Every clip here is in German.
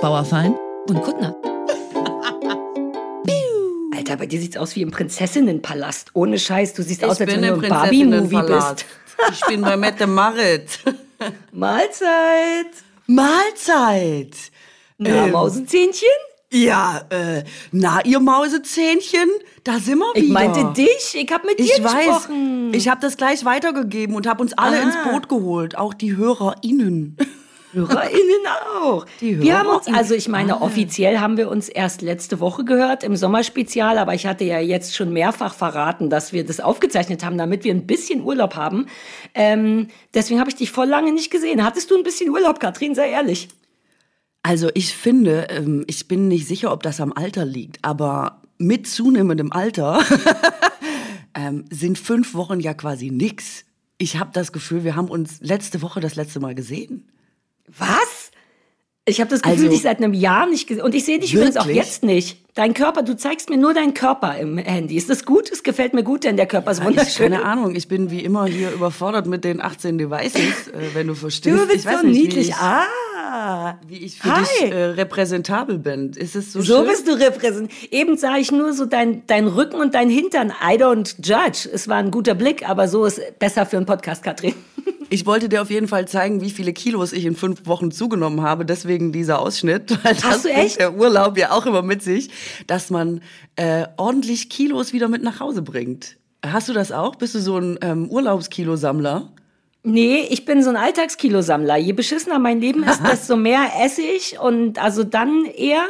Bauerfein und Kuttner. Alter, bei dir sieht's aus wie im Prinzessinnenpalast. Ohne Scheiß, du siehst ich aus, als wenn du im Barbie-Movie bist. Ich bin bei Mette Marit. Mahlzeit. Mahlzeit. Na, Ähm, Mausezähnchen? Ja, äh, na, ihr Mausezähnchen, da sind wir wieder. Ich meinte dich. Ich hab mit dir Ich weiß, gesprochen. ich habe das gleich weitergegeben und habe uns alle Ah. ins Boot geholt, auch die HörerInnen. HörerInnen auch. Die wir haben uns, also ich meine, offiziell haben wir uns erst letzte Woche gehört im Sommerspezial, aber ich hatte ja jetzt schon mehrfach verraten, dass wir das aufgezeichnet haben, damit wir ein bisschen Urlaub haben. Ähm, deswegen habe ich dich voll lange nicht gesehen. Hattest du ein bisschen Urlaub, Katrin? Sei ehrlich. Also ich finde, ähm, ich bin nicht sicher, ob das am Alter liegt, aber mit zunehmendem Alter ähm, sind fünf Wochen ja quasi nix. Ich habe das Gefühl, wir haben uns letzte Woche das letzte Mal gesehen. Was? Ich habe das Gefühl, Also- dich seit einem Jahr nicht gesehen. Und ich sehe dich übrigens auch Wirklich? jetzt nicht. Dein Körper, du zeigst mir nur deinen Körper im Handy. Ist das gut? Es gefällt mir gut, denn der Körper ist Ich, wunderschön. keine Ahnung, ich bin wie immer hier überfordert mit den 18 Devices, äh, wenn du verstehst. Du bist ich weiß so nicht, niedlich. Wie ich, ah. wie ich für Hi. dich äh, repräsentabel bin. Ist es so, So schön? bist du repräsentiert. Eben sah ich nur so dein, dein Rücken und dein Hintern. I don't judge. Es war ein guter Blick, aber so ist besser für einen Podcast, Katrin. Ich wollte dir auf jeden Fall zeigen, wie viele Kilos ich in fünf Wochen zugenommen habe. Deswegen dieser Ausschnitt. Weil das Hast du bringt echt? der Urlaub ja auch immer mit sich, dass man äh, ordentlich Kilos wieder mit nach Hause bringt. Hast du das auch? Bist du so ein ähm, Urlaubskilosammler? Nee, ich bin so ein Alltagskilosammler. Je beschissener mein Leben ist, desto mehr esse ich und also dann eher.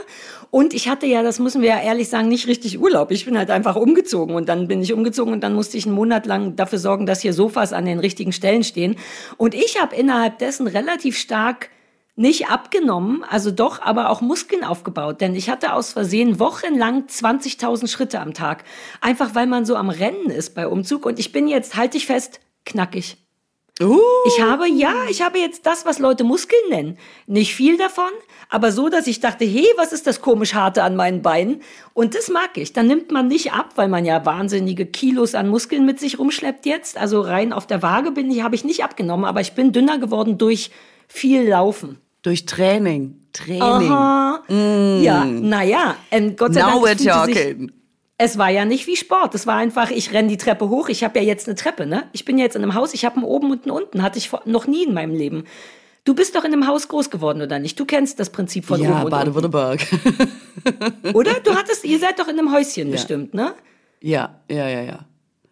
Und ich hatte ja, das müssen wir ja ehrlich sagen, nicht richtig Urlaub. Ich bin halt einfach umgezogen und dann bin ich umgezogen und dann musste ich einen Monat lang dafür sorgen, dass hier Sofas an den richtigen Stellen stehen. Und ich habe innerhalb dessen relativ stark nicht abgenommen, also doch, aber auch Muskeln aufgebaut. Denn ich hatte aus Versehen wochenlang 20.000 Schritte am Tag. Einfach weil man so am Rennen ist bei Umzug. Und ich bin jetzt, halte ich fest, knackig. Uh, Ich habe, ja, ich habe jetzt das, was Leute Muskeln nennen. Nicht viel davon, aber so, dass ich dachte, hey, was ist das komisch harte an meinen Beinen? Und das mag ich. Dann nimmt man nicht ab, weil man ja wahnsinnige Kilos an Muskeln mit sich rumschleppt jetzt. Also rein auf der Waage bin ich, habe ich nicht abgenommen, aber ich bin dünner geworden durch viel Laufen. durch Training. Training. Aha. Ja, naja, ähm, Gott sei Now Dank. we're talking. Es war ja nicht wie Sport. Es war einfach, ich renne die Treppe hoch. Ich habe ja jetzt eine Treppe, ne? Ich bin ja jetzt in einem Haus. Ich habe einen oben und einen unten. Hatte ich noch nie in meinem Leben. Du bist doch in einem Haus groß geworden, oder nicht? Du kennst das Prinzip von Ja, oben und Baden-Württemberg. Oder? Du hattest, ihr seid doch in einem Häuschen bestimmt, ne? ja, ja, ja, ja.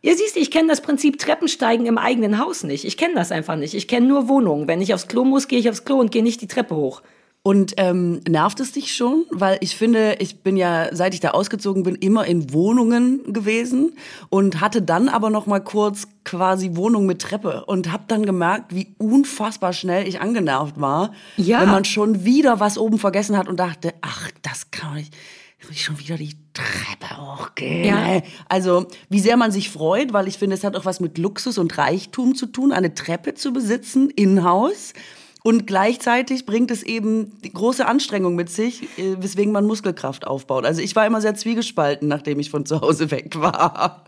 Ja, siehst ich kenne das Prinzip Treppensteigen im eigenen Haus nicht. Ich kenne das einfach nicht. Ich kenne nur Wohnungen. Wenn ich aufs Klo muss, gehe ich aufs Klo und gehe nicht die Treppe hoch. Und ähm, nervt es dich schon? Weil ich finde, ich bin ja, seit ich da ausgezogen bin, immer in Wohnungen gewesen und hatte dann aber noch mal kurz quasi Wohnung mit Treppe und habe dann gemerkt, wie unfassbar schnell ich angenervt war, Ja. wenn man schon wieder was oben vergessen hat und dachte, ach, das kann man nicht. Will ich schon wieder die Treppe hochgehen? Ja. Also, wie sehr man sich freut, weil ich finde, es hat auch was mit Luxus und Reichtum zu tun, eine Treppe zu besitzen, in-house. Und gleichzeitig bringt es eben große Anstrengung mit sich, äh, weswegen man Muskelkraft aufbaut. Also ich war immer sehr zwiegespalten, nachdem ich von zu Hause weg war.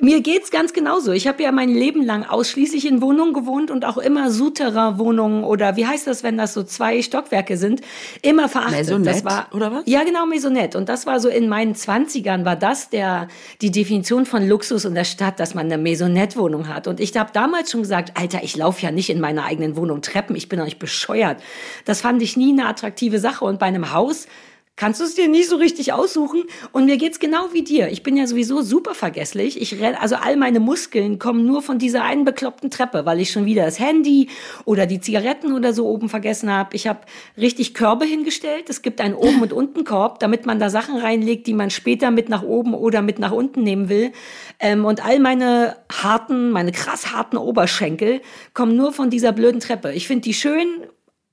Mir geht's ganz genauso. Ich habe ja mein Leben lang ausschließlich in Wohnungen gewohnt und auch immer Souterrain-Wohnungen oder wie heißt das, wenn das so zwei Stockwerke sind, immer verachtet. Maisonette, das war, oder was? Ja, genau, Maisonette. Und das war so in meinen Zwanzigern war das der, die Definition von Luxus in der Stadt, dass man eine Maisonette-Wohnung hat. Und ich habe damals schon gesagt, Alter, ich laufe ja nicht in meiner eigenen Wohnung Treppen, ich bin doch nicht bescheuert. Das fand ich nie eine attraktive Sache. Und bei einem Haus kannst du es dir nicht so richtig aussuchen. Und mir geht's genau wie dir. Ich bin ja sowieso super vergesslich. Ich renn, also all meine Muskeln kommen nur von dieser einen bekloppten Treppe, weil ich schon wieder das Handy oder die Zigaretten oder so oben vergessen habe. Ich habe richtig Körbe hingestellt. Es gibt einen oben und unten Korb, damit man da Sachen reinlegt, die man später mit nach oben oder mit nach unten nehmen will. Ähm, und all meine harten, meine krass harten Oberschenkel kommen nur von dieser blöden Treppe. Ich finde die schön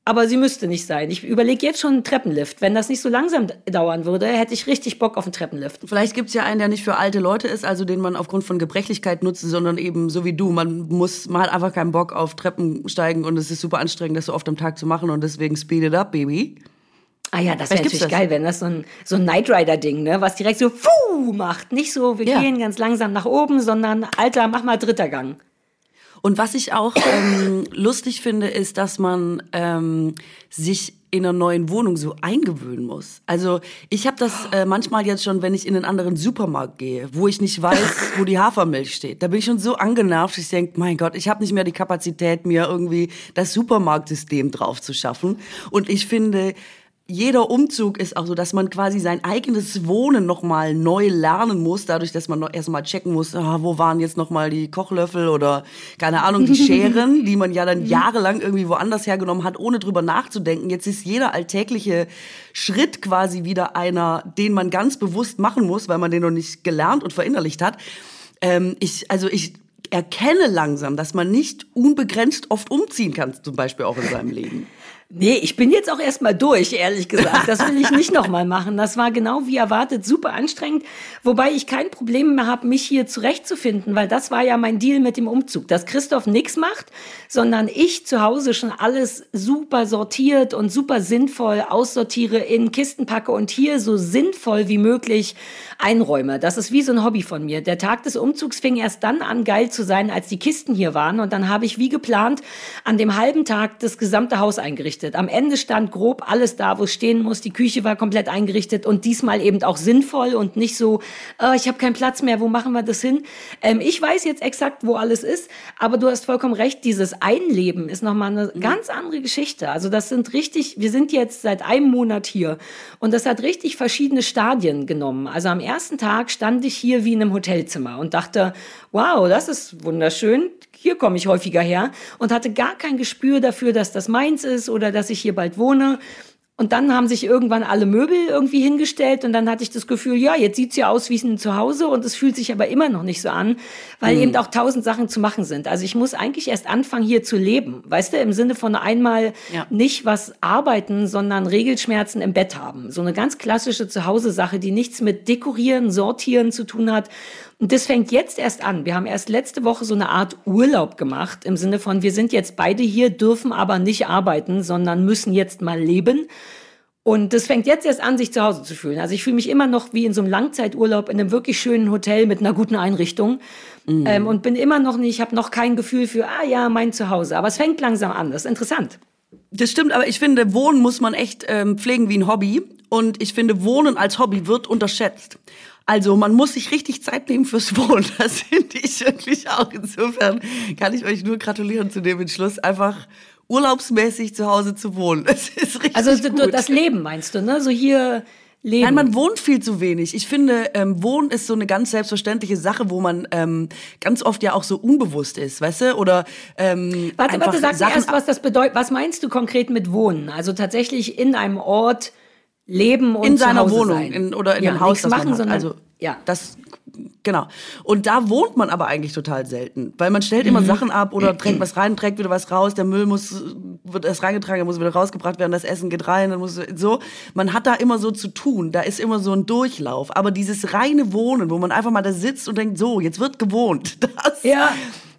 aber sie müsste nicht sein. Ich überlege jetzt schon einen Treppenlift. Wenn das nicht so langsam dauern würde, hätte ich richtig Bock auf einen Treppenlift. Vielleicht gibt's ja einen, der nicht für alte Leute ist, also den man aufgrund von Gebrechlichkeit nutzt, sondern eben so wie du. Man muss, man hat einfach keinen Bock auf Treppen steigen und es ist super anstrengend, das so oft am Tag zu machen und deswegen speed it up, baby. Ah ja, das wäre natürlich das. geil, wenn das so ein, so ein Knight Rider-Ding, ne? was direkt so Fuh macht. Nicht so, wir Ja. gehen ganz langsam nach oben, sondern Alter, mach mal dritter Gang. Und was ich auch ähm, lustig finde, ist, dass man ähm, sich in einer neuen Wohnung so eingewöhnen muss. Also ich habe das äh, manchmal jetzt schon, wenn ich in einen anderen Supermarkt gehe, wo ich nicht weiß, wo die Hafermilch steht. Da bin ich schon so angenervt, ich denke, mein Gott, ich habe nicht mehr die Kapazität, mir irgendwie das Supermarktsystem drauf zu schaffen. Und ich finde, jeder Umzug ist auch so, dass man quasi sein eigenes Wohnen nochmal neu lernen muss, dadurch, dass man noch erstmal checken muss, ah, wo waren jetzt nochmal die Kochlöffel oder keine Ahnung, die Scheren, die man ja dann jahrelang irgendwie woanders hergenommen hat, ohne drüber nachzudenken. Jetzt ist jeder alltägliche Schritt quasi wieder einer, den man ganz bewusst machen muss, weil man den noch nicht gelernt und verinnerlicht hat. Ähm, ich, also ich erkenne langsam, dass man nicht unbegrenzt oft umziehen kann, zum Beispiel auch in seinem Leben. Nee, ich bin jetzt auch erstmal durch, ehrlich gesagt. Das will ich nicht nochmal machen. Das war genau wie erwartet super anstrengend, wobei ich kein Problem mehr habe, mich hier zurechtzufinden, weil das war ja mein Deal mit dem Umzug, dass Christoph nichts macht, sondern ich zu Hause schon alles super sortiert und super sinnvoll aussortiere, in Kisten packe und hier so sinnvoll wie möglich einräume. Das ist wie so ein Hobby von mir. Der Tag des Umzugs fing erst dann an, geil zu sein, als die Kisten hier waren und dann habe ich wie geplant an dem halben Tag das gesamte Haus eingerichtet eingerichtet. Am Ende stand grob alles da, wo es stehen muss. Die Küche war komplett eingerichtet und diesmal eben auch sinnvoll und nicht so, oh, ich habe keinen Platz mehr, wo machen wir das hin? Ähm, ich weiß jetzt exakt, wo alles ist, aber du hast vollkommen recht, dieses Einleben ist nochmal eine mhm. ganz andere Geschichte. Also das sind richtig, wir sind jetzt seit einem Monat hier und das hat richtig verschiedene Stadien genommen. Also am ersten Tag stand ich hier wie in einem Hotelzimmer und dachte, wow, das ist wunderschön, hier komme ich häufiger her und hatte gar kein Gespür dafür, dass das meins ist oder dass ich hier bald wohne. Und dann haben sich irgendwann alle Möbel irgendwie hingestellt und dann hatte ich das Gefühl, ja, jetzt sieht's ja aus wie ein Zuhause und es fühlt sich aber immer noch nicht so an, weil mhm. eben auch tausend Sachen zu machen sind. Also ich muss eigentlich erst anfangen, hier zu leben. Weißt du, im Sinne von einmal ja. nicht was arbeiten, sondern Regelschmerzen im Bett haben. So eine ganz klassische Zuhause-Sache, die nichts mit Dekorieren, Sortieren zu tun hat, und das fängt jetzt erst an. Wir haben erst letzte Woche so eine Art Urlaub gemacht, im Sinne von, wir sind jetzt beide hier, dürfen aber nicht arbeiten, sondern müssen jetzt mal leben. Und das fängt jetzt erst an, sich zu Hause zu fühlen. Also ich fühle mich immer noch wie in so einem Langzeiturlaub in einem wirklich schönen Hotel mit einer guten Einrichtung. Mhm. Ähm, und bin immer noch nicht, ich habe noch kein Gefühl für, ah ja, mein Zuhause. Aber es fängt langsam an. Das ist interessant. Das stimmt, aber ich finde, Wohnen muss man echt ähm, pflegen wie ein Hobby. Und ich finde, Wohnen als Hobby wird unterschätzt. Also man muss sich richtig Zeit nehmen fürs Wohnen. Das finde ich wirklich auch. Insofern kann ich euch nur gratulieren zu dem Entschluss, einfach urlaubsmäßig zu Hause zu wohnen. Das ist richtig Also gut. das Leben meinst du, ne? So hier leben. Nein, man wohnt viel zu wenig. Ich finde, ähm, Wohnen ist so eine ganz selbstverständliche Sache, wo man ähm, ganz oft ja auch so unbewusst ist, weißt du? Oder ähm, warte, warte, sag Sachen erst, was das bedeutet. Was meinst du konkret mit Wohnen? Also tatsächlich in einem Ort leben und in seiner Wohnung sein. In, oder in ja, dem Haus, das machen, man hat. Also ja, das genau. Und da wohnt man aber eigentlich total selten, weil man stellt immer mhm. Sachen ab oder trägt was rein, trägt wieder was raus. Der Müll muss wird erst reingetragen, dann muss wieder rausgebracht werden. Das Essen geht rein, dann muss so. Man hat da immer so zu tun. Da ist immer so ein Durchlauf. Aber dieses reine Wohnen, wo man einfach mal da sitzt und denkt, so jetzt wird gewohnt. Das ja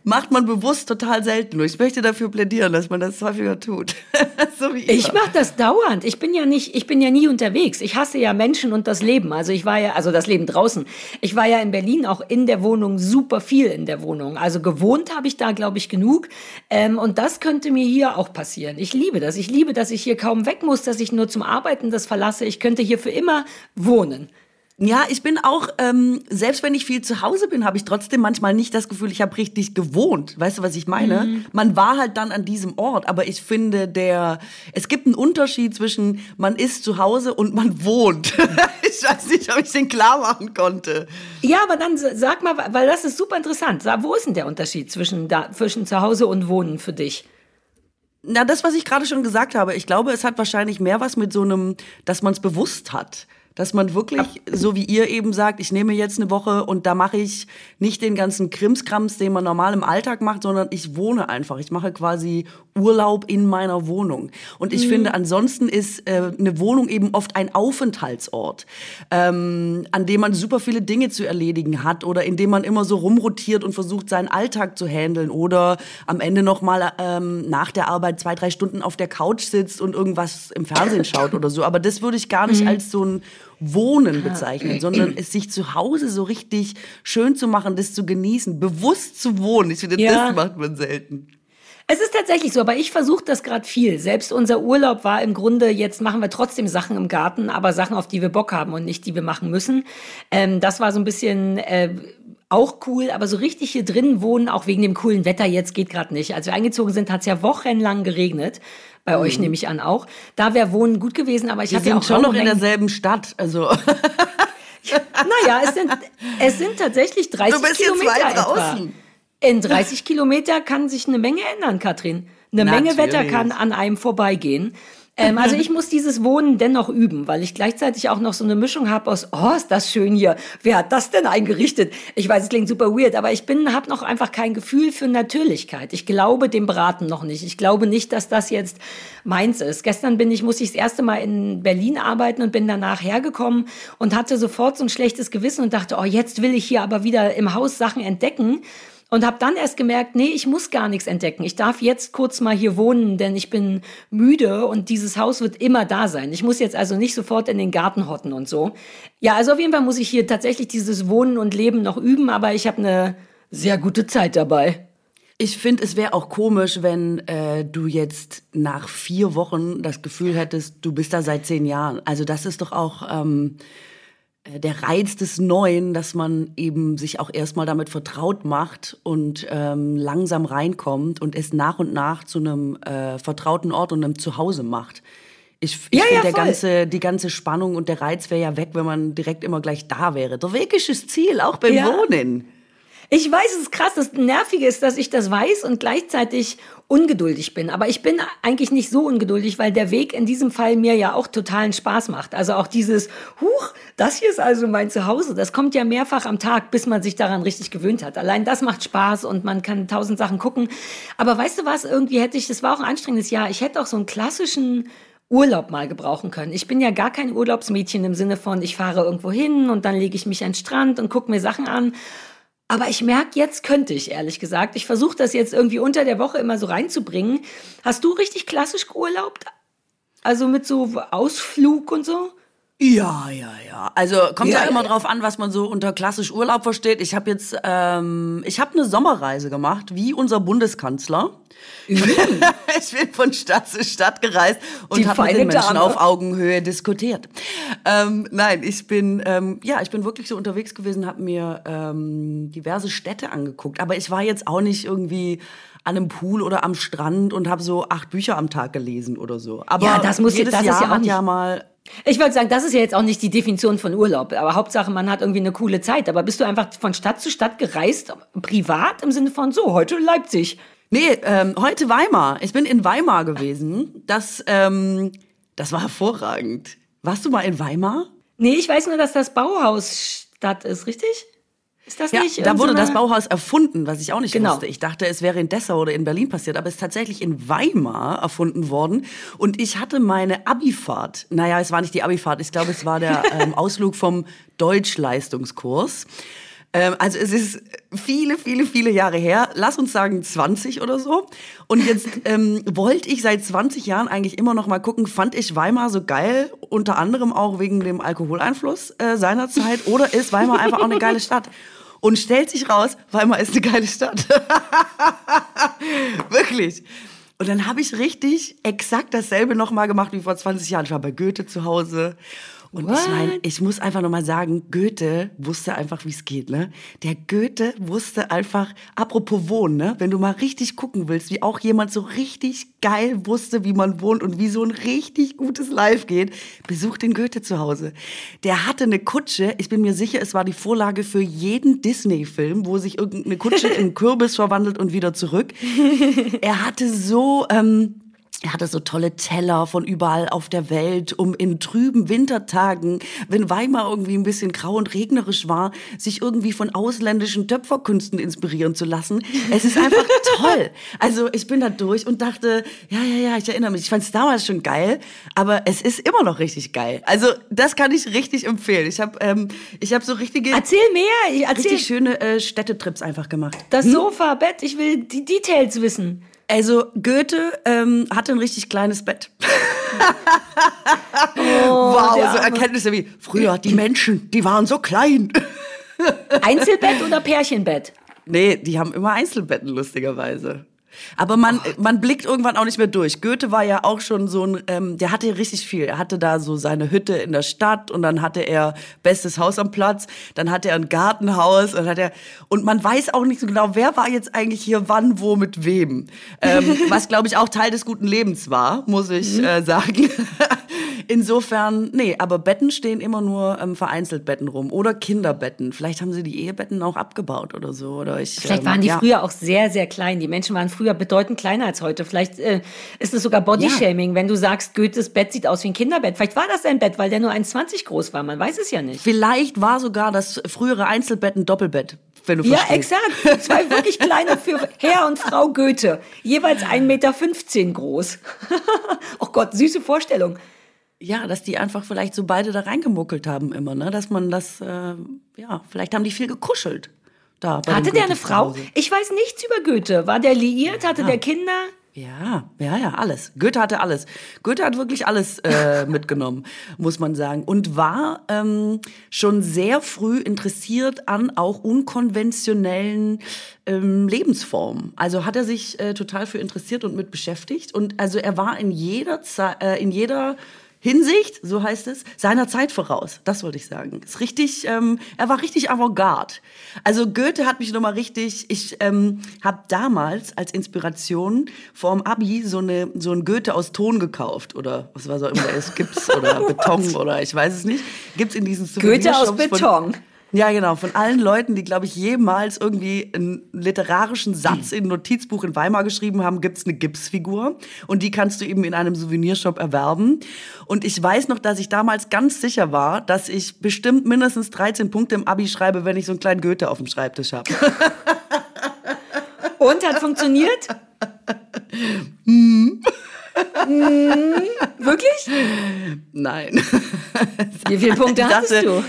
macht man bewusst total selten. Und ich möchte dafür plädieren, dass man das häufiger tut. so ich mache das dauernd. Ich bin ja nicht, ich bin ja nie unterwegs. Ich hasse ja Menschen und das Leben. Also ich war ja, also das Leben draußen. Ich war ja in Berlin auch in der Wohnung super viel in der Wohnung. Also gewohnt habe ich da, glaube ich, genug. Ähm, und das könnte mir hier auch passieren. Ich liebe das. Ich liebe, dass ich hier kaum weg muss, dass ich nur zum Arbeiten das verlasse. Ich könnte hier für immer wohnen. Ja, ich bin auch, ähm, selbst wenn ich viel zu Hause bin, habe ich trotzdem manchmal nicht das Gefühl, ich habe richtig gewohnt. Weißt du, was ich meine? Mhm. Man war halt dann an diesem Ort, aber ich finde, der, es gibt einen Unterschied zwischen man ist zu Hause und man wohnt. ich weiß nicht, ob ich den klar machen konnte. Ja, aber dann sag mal, weil das ist super interessant. Wo ist denn der Unterschied zwischen, da, zwischen zu Hause und Wohnen für dich? Na, das, was ich gerade schon gesagt habe, ich glaube, es hat wahrscheinlich mehr was mit so einem, dass man es bewusst hat dass man wirklich, so wie ihr eben sagt, ich nehme jetzt eine Woche und da mache ich nicht den ganzen Krimskrams, den man normal im Alltag macht, sondern ich wohne einfach. Ich mache quasi Urlaub in meiner Wohnung. Und ich mhm. finde, ansonsten ist äh, eine Wohnung eben oft ein Aufenthaltsort, ähm, an dem man super viele Dinge zu erledigen hat oder in dem man immer so rumrotiert und versucht, seinen Alltag zu handeln oder am Ende noch mal ähm, nach der Arbeit zwei, drei Stunden auf der Couch sitzt und irgendwas im Fernsehen schaut oder so. Aber das würde ich gar nicht mhm. als so ein Wohnen bezeichnen, sondern es sich zu Hause so richtig schön zu machen, das zu genießen, bewusst zu wohnen. Ich finde, ja. das macht man selten. Es ist tatsächlich so, aber ich versuche das gerade viel. Selbst unser Urlaub war im Grunde, jetzt machen wir trotzdem Sachen im Garten, aber Sachen, auf die wir Bock haben und nicht, die wir machen müssen. Ähm, das war so ein bisschen äh, auch cool, aber so richtig hier drin wohnen, auch wegen dem coolen Wetter jetzt, geht gerade nicht. Als wir eingezogen sind, hat es ja wochenlang geregnet. Bei mhm. euch nehme ich an auch. Da wäre Wohnen gut gewesen, aber ich habe ja auch schon noch in derselben Stadt. Also naja, es sind, es sind tatsächlich 30 du bist Kilometer. Etwa. In 30 Kilometer kann sich eine Menge ändern, Katrin. Eine Natürlich. Menge Wetter kann an einem vorbeigehen. Ähm, also ich muss dieses Wohnen dennoch üben, weil ich gleichzeitig auch noch so eine Mischung habe aus, oh, ist das schön hier. Wer hat das denn eingerichtet? Ich weiß, es klingt super weird, aber ich bin, habe noch einfach kein Gefühl für Natürlichkeit. Ich glaube dem Braten noch nicht. Ich glaube nicht, dass das jetzt meins ist. Gestern bin ich, muss ich das erste Mal in Berlin arbeiten und bin danach hergekommen und hatte sofort so ein schlechtes Gewissen und dachte, oh, jetzt will ich hier aber wieder im Haus Sachen entdecken. Und habe dann erst gemerkt, nee, ich muss gar nichts entdecken. Ich darf jetzt kurz mal hier wohnen, denn ich bin müde und dieses Haus wird immer da sein. Ich muss jetzt also nicht sofort in den Garten hotten und so. Ja, also auf jeden Fall muss ich hier tatsächlich dieses Wohnen und Leben noch üben, aber ich habe eine sehr gute Zeit dabei. Ich finde, es wäre auch komisch, wenn äh, du jetzt nach vier Wochen das Gefühl hättest, du bist da seit zehn Jahren. Also das ist doch auch... Ähm äh, der Reiz des Neuen, dass man eben sich auch erstmal damit vertraut macht und ähm, langsam reinkommt und es nach und nach zu einem äh, vertrauten Ort und einem Zuhause macht. Ich, ich ja, finde, ja, der ganze, die ganze Spannung und der Reiz wäre ja weg, wenn man direkt immer gleich da wäre. Der Weg ist das Ziel, auch beim ja. Wohnen. Ich weiß, es ist krass. Das Nervige ist, dass ich das weiß und gleichzeitig ungeduldig bin. Aber ich bin eigentlich nicht so ungeduldig, weil der Weg in diesem Fall mir ja auch totalen Spaß macht. Also auch dieses, huch, das hier ist also mein Zuhause. Das kommt ja mehrfach am Tag, bis man sich daran richtig gewöhnt hat. Allein das macht Spaß und man kann tausend Sachen gucken. Aber weißt du was? Irgendwie hätte ich, das war auch ein anstrengendes Jahr. Ich hätte auch so einen klassischen Urlaub mal gebrauchen können. Ich bin ja gar kein Urlaubsmädchen im Sinne von, ich fahre irgendwo hin und dann lege ich mich an den Strand und gucke mir Sachen an, aber ich merke, jetzt könnte ich, ehrlich gesagt. Ich versuche das jetzt irgendwie unter der Woche immer so reinzubringen. Hast du richtig klassisch geurlaubt? Also mit so Ausflug und so? Ja, ja, ja. Also kommt ja, ja immer drauf an, was man so unter klassisch Urlaub versteht. Ich habe jetzt, ähm, ich habe eine Sommerreise gemacht, wie unser Bundeskanzler. Mhm. ich bin von Stadt zu Stadt gereist und habe mit den Menschen Dame. auf Augenhöhe diskutiert. Ähm, nein, ich bin, ähm, ja, ich bin wirklich so unterwegs gewesen, habe mir ähm, diverse Städte angeguckt. Aber ich war jetzt auch nicht irgendwie an einem Pool oder am Strand und habe so acht Bücher am Tag gelesen oder so. Aber ja, das muss jedes das Jahr ist ja auch nicht. ja mal ich wollte sagen, das ist ja jetzt auch nicht die Definition von Urlaub, aber Hauptsache, man hat irgendwie eine coole Zeit. Aber bist du einfach von Stadt zu Stadt gereist, privat im Sinne von so, heute Leipzig? Nee, ähm, heute Weimar. Ich bin in Weimar gewesen. Das, ähm, das war hervorragend. Warst du mal in Weimar? Nee, ich weiß nur, dass das Bauhaus Stadt ist, richtig? Ist das ja, nicht? Da wurde das Bauhaus erfunden, was ich auch nicht genau. wusste. Ich dachte, es wäre in Dessau oder in Berlin passiert, aber es ist tatsächlich in Weimar erfunden worden. Und ich hatte meine Abifahrt. Naja, es war nicht die Abifahrt. Ich glaube, es war der ähm, Ausflug vom Deutschleistungskurs. Ähm, also es ist viele, viele, viele Jahre her. Lass uns sagen 20 oder so. Und jetzt ähm, wollte ich seit 20 Jahren eigentlich immer noch mal gucken, fand ich Weimar so geil, unter anderem auch wegen dem Alkoholeinfluss äh, seiner Zeit, oder ist Weimar einfach auch eine geile Stadt? Und stellt sich raus, Weimar ist eine geile Stadt. Wirklich. Und dann habe ich richtig exakt dasselbe nochmal gemacht wie vor 20 Jahren. Ich war bei Goethe zu Hause und What? ich meine, ich muss einfach nochmal sagen, Goethe wusste einfach, wie es geht, ne? Der Goethe wusste einfach, apropos Wohnen, ne? Wenn du mal richtig gucken willst, wie auch jemand so richtig geil wusste, wie man wohnt und wie so ein richtig gutes Live geht, besuch den Goethe zu Hause. Der hatte eine Kutsche, ich bin mir sicher, es war die Vorlage für jeden Disney-Film, wo sich irgendeine Kutsche in Kürbis verwandelt und wieder zurück. Er hatte so, ähm, er hatte so tolle Teller von überall auf der Welt, um in trüben Wintertagen, wenn Weimar irgendwie ein bisschen grau und regnerisch war, sich irgendwie von ausländischen Töpferkünsten inspirieren zu lassen. Es ist einfach toll. Also ich bin da durch und dachte, ja, ja, ja, ich erinnere mich. Ich fand es damals schon geil, aber es ist immer noch richtig geil. Also das kann ich richtig empfehlen. Ich habe ähm, ich hab so richtige... Erzähl mehr. Erzähl. Richtig schöne äh, Städtetrips einfach gemacht. Das hm? Sofa, Bett, ich will die Details wissen. Also Goethe ähm, hatte ein richtig kleines Bett. oh, wow, so Erkenntnisse wie früher die Menschen, die waren so klein. Einzelbett oder Pärchenbett? Nee, die haben immer Einzelbetten lustigerweise. Aber man, man blickt irgendwann auch nicht mehr durch. Goethe war ja auch schon so ein, ähm, der hatte richtig viel. Er hatte da so seine Hütte in der Stadt und dann hatte er bestes Haus am Platz, dann hatte er ein Gartenhaus und hat er und man weiß auch nicht so genau, wer war jetzt eigentlich hier wann, wo, mit wem. Ähm, was glaube ich auch Teil des guten Lebens war, muss ich äh, sagen. Insofern, nee, aber Betten stehen immer nur ähm, vereinzelt Betten rum oder Kinderbetten. Vielleicht haben sie die Ehebetten auch abgebaut oder so. Oder ich, Vielleicht waren die ja. früher auch sehr, sehr klein. Die Menschen waren früher bedeutend kleiner als heute. Vielleicht äh, ist es sogar Bodyshaming, ja. wenn du sagst, Goethes Bett sieht aus wie ein Kinderbett. Vielleicht war das sein Bett, weil der nur 1,20 groß war. Man weiß es ja nicht. Vielleicht war sogar das frühere Einzelbett ein Doppelbett. Wenn du ja, verstehst. exakt. Zwei wirklich kleine für Herr und Frau Goethe. Jeweils 1,15 Meter groß. oh Gott, süße Vorstellung. Ja, dass die einfach vielleicht so beide da reingemuckelt haben immer, ne? Dass man das, äh, ja, vielleicht haben die viel gekuschelt. Da hatte der eine Frau? Ich weiß nichts über Goethe. War der liiert? Hatte der Kinder? Ja, ja, ja, alles. Goethe hatte alles. Goethe hat wirklich alles äh, mitgenommen, muss man sagen. Und war ähm, schon sehr früh interessiert an auch unkonventionellen ähm, Lebensformen. Also hat er sich äh, total für interessiert und mit beschäftigt. Und also er war in jeder Zeit, äh, in jeder Hinsicht, so heißt es, seiner Zeit voraus. Das wollte ich sagen. Ist richtig, ähm, er war richtig avantgarde. Also Goethe hat mich nochmal richtig, ich ähm, habe damals als Inspiration vorm Abi so, eine, so ein Goethe aus Ton gekauft oder was war so immer es Gips oder Beton oder ich weiß es nicht. Gibt's in diesen Goethe aus Beton. Von, ja, genau. Von allen Leuten, die, glaube ich, jemals irgendwie einen literarischen Satz in ein Notizbuch in Weimar geschrieben haben, gibt's eine Gipsfigur. Und die kannst du eben in einem Souvenirshop erwerben. Und ich weiß noch, dass ich damals ganz sicher war, dass ich bestimmt mindestens 13 Punkte im Abi schreibe, wenn ich so einen kleinen Goethe auf dem Schreibtisch habe. Und hat funktioniert? Hm. hm. Wirklich? Nein. Wie viele Punkte hattest du?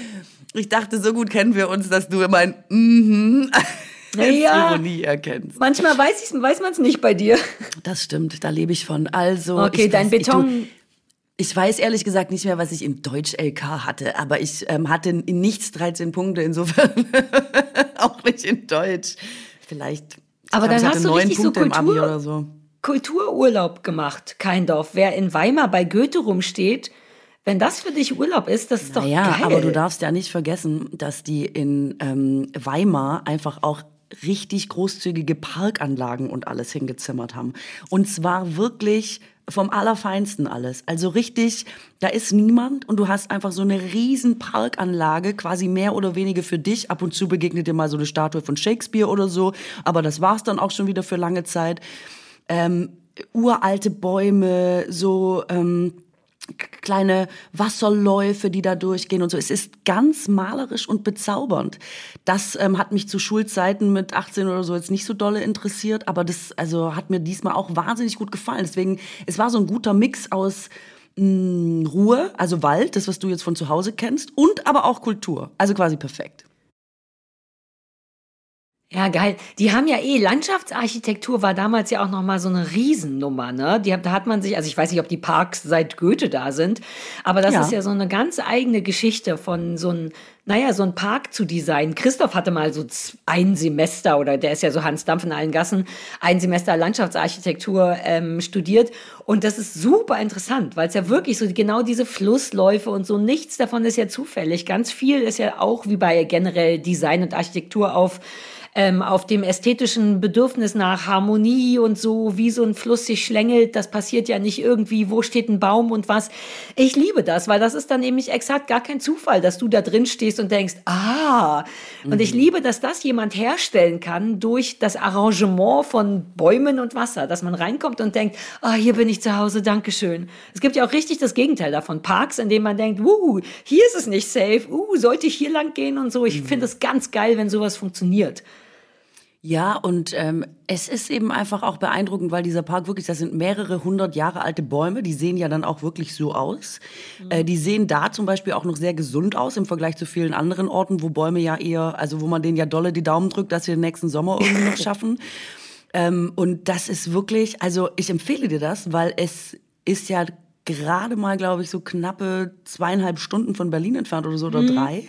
Ich dachte, so gut kennen wir uns, dass du mein Mhm ja, Ironie erkennst. Manchmal weiß, weiß man es nicht bei dir. Das stimmt, da lebe ich von. Also, okay, ich dein weiß, Beton. Ich, ich, weiß ehrlich gesagt nicht mehr, was ich im Deutsch-LK hatte, aber ich ähm, hatte in nichts 13 Punkte, insofern auch nicht in Deutsch. Vielleicht. Aber dann hast du richtig Punkte so Kultur, so. Kultururlaub gemacht, Keindorf. Wer in Weimar bei Goethe rumsteht, wenn das für dich Urlaub ist, das ist doch naja, geil. aber du darfst ja nicht vergessen, dass die in ähm, Weimar einfach auch richtig großzügige Parkanlagen und alles hingezimmert haben. Und zwar wirklich vom Allerfeinsten alles. Also richtig, da ist niemand und du hast einfach so eine riesen Parkanlage, quasi mehr oder weniger für dich. Ab und zu begegnet dir mal so eine Statue von Shakespeare oder so, aber das war's dann auch schon wieder für lange Zeit. Ähm, uralte Bäume, so ähm, kleine Wasserläufe, die da durchgehen und so. Es ist ganz malerisch und bezaubernd. Das ähm, hat mich zu Schulzeiten mit 18 oder so jetzt nicht so dolle interessiert, aber das also hat mir diesmal auch wahnsinnig gut gefallen. Deswegen, es war so ein guter Mix aus mh, mm, Ruhe, also Wald, das was du jetzt von zu Hause kennst, und aber auch Kultur. Also quasi perfekt. Ja, geil. Die haben ja eh, Landschaftsarchitektur war damals ja auch nochmal so eine Riesennummer, ne? Die, da hat man sich, also ich weiß nicht, ob die Parks seit Goethe da sind, aber das ja. ist ja so eine ganz eigene Geschichte von so ein, naja, so ein Park zu designen. Christoph hatte mal so ein Semester, oder der ist ja so Hans Dampf in allen Gassen, ein Semester Landschaftsarchitektur ähm, studiert. Und das ist super interessant, weil es ja wirklich so genau diese Flussläufe und so, nichts davon ist ja zufällig. Ganz viel ist ja auch wie bei generell Design und Architektur auf ähm, auf dem ästhetischen Bedürfnis nach Harmonie und so, wie so ein Fluss sich schlängelt. Das passiert ja nicht irgendwie, wo steht ein Baum und was. Ich liebe das, weil das ist dann nämlich exakt gar kein Zufall, dass du da drin stehst und denkst, ah. Und mhm. ich liebe, dass das jemand herstellen kann durch das Arrangement von Bäumen und Wasser, dass man reinkommt und denkt, ah, hier bin ich zu Hause, Dankeschön. Es gibt ja auch richtig das Gegenteil davon. Parks, in denen man denkt, uh, hier ist es nicht safe, uh, sollte ich hier lang gehen und so. Ich mhm. finde es ganz geil, wenn sowas funktioniert. Ja, und ähm, es ist eben einfach auch beeindruckend, weil dieser Park wirklich, das sind mehrere hundert Jahre alte Bäume, die sehen ja dann auch wirklich so aus. Mhm. Äh, die sehen da zum Beispiel auch noch sehr gesund aus im Vergleich zu vielen anderen Orten, wo Bäume ja eher, also wo man denen ja dolle die Daumen drückt, dass sie den nächsten Sommer irgendwie noch schaffen. Ähm, und das ist wirklich, also ich empfehle dir das, weil es ist ja gerade mal, glaube ich, so knappe zweieinhalb Stunden von Berlin entfernt oder so oder mhm. drei.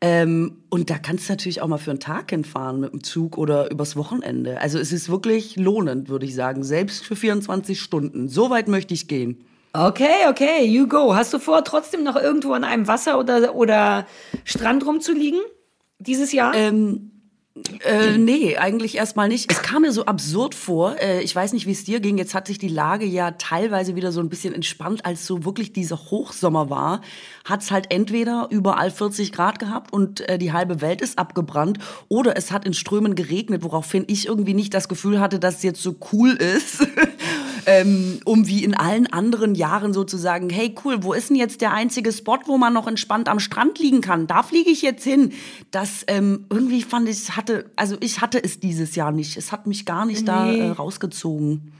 Ähm, und da kannst du natürlich auch mal für einen Tag hinfahren mit dem Zug oder übers Wochenende. Also es ist wirklich lohnend, würde ich sagen, selbst für 24 Stunden. So weit möchte ich gehen. Okay, okay, you go. Hast du vor, trotzdem noch irgendwo an einem Wasser oder, oder Strand rumzuliegen dieses Jahr? Ähm, äh, nee, eigentlich erstmal nicht. Es kam mir so absurd vor. Äh, ich weiß nicht, wie es dir ging. Jetzt hat sich die Lage ja teilweise wieder so ein bisschen entspannt, als so wirklich dieser Hochsommer war. Hat es halt entweder überall 40 Grad gehabt und äh, die halbe Welt ist abgebrannt, oder es hat in Strömen geregnet, woraufhin ich irgendwie nicht das Gefühl hatte, dass es jetzt so cool ist. ähm, um wie in allen anderen Jahren sozusagen, hey cool, wo ist denn jetzt der einzige Spot, wo man noch entspannt am Strand liegen kann? Da fliege ich jetzt hin. Das ähm, irgendwie fand ich, hatte, also ich hatte es dieses Jahr nicht. Es hat mich gar nicht nee. da äh, rausgezogen.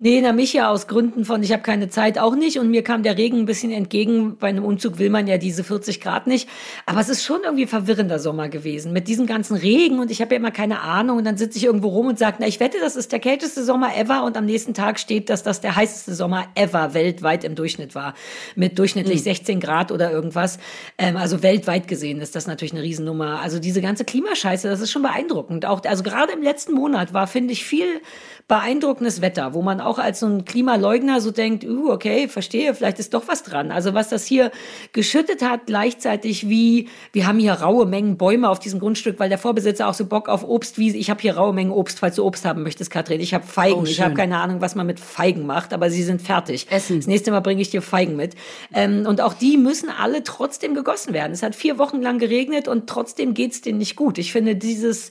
Nee, na mich ja aus Gründen von, ich habe keine Zeit auch nicht und mir kam der Regen ein bisschen entgegen. Bei einem Umzug will man ja diese 40 Grad nicht. Aber es ist schon irgendwie verwirrender Sommer gewesen mit diesem ganzen Regen und ich habe ja immer keine Ahnung und dann sitze ich irgendwo rum und sage, na ich wette, das ist der kälteste Sommer ever und am nächsten Tag steht, dass das der heißeste Sommer ever weltweit im Durchschnitt war. Mit durchschnittlich mhm. 16 Grad oder irgendwas. Ähm, also weltweit gesehen ist das natürlich eine Riesennummer. Also diese ganze Klimascheiße, das ist schon beeindruckend. Auch, also gerade im letzten Monat war, finde ich, viel beeindruckendes Wetter, wo man auch als so ein Klimaleugner so denkt, uh, okay, verstehe, vielleicht ist doch was dran. Also was das hier geschüttet hat, gleichzeitig wie, wir haben hier raue Mengen Bäume auf diesem Grundstück, weil der Vorbesitzer auch so Bock auf Obst wie, ich habe hier raue Mengen Obst, falls du Obst haben möchtest, Katrin. Ich habe Feigen. Oh, ich habe keine Ahnung, was man mit Feigen macht, aber sie sind fertig. Essen. Das nächste Mal bringe ich dir Feigen mit. Ähm, und auch die müssen alle trotzdem gegossen werden. Es hat vier Wochen lang geregnet und trotzdem geht's denen nicht gut. Ich finde dieses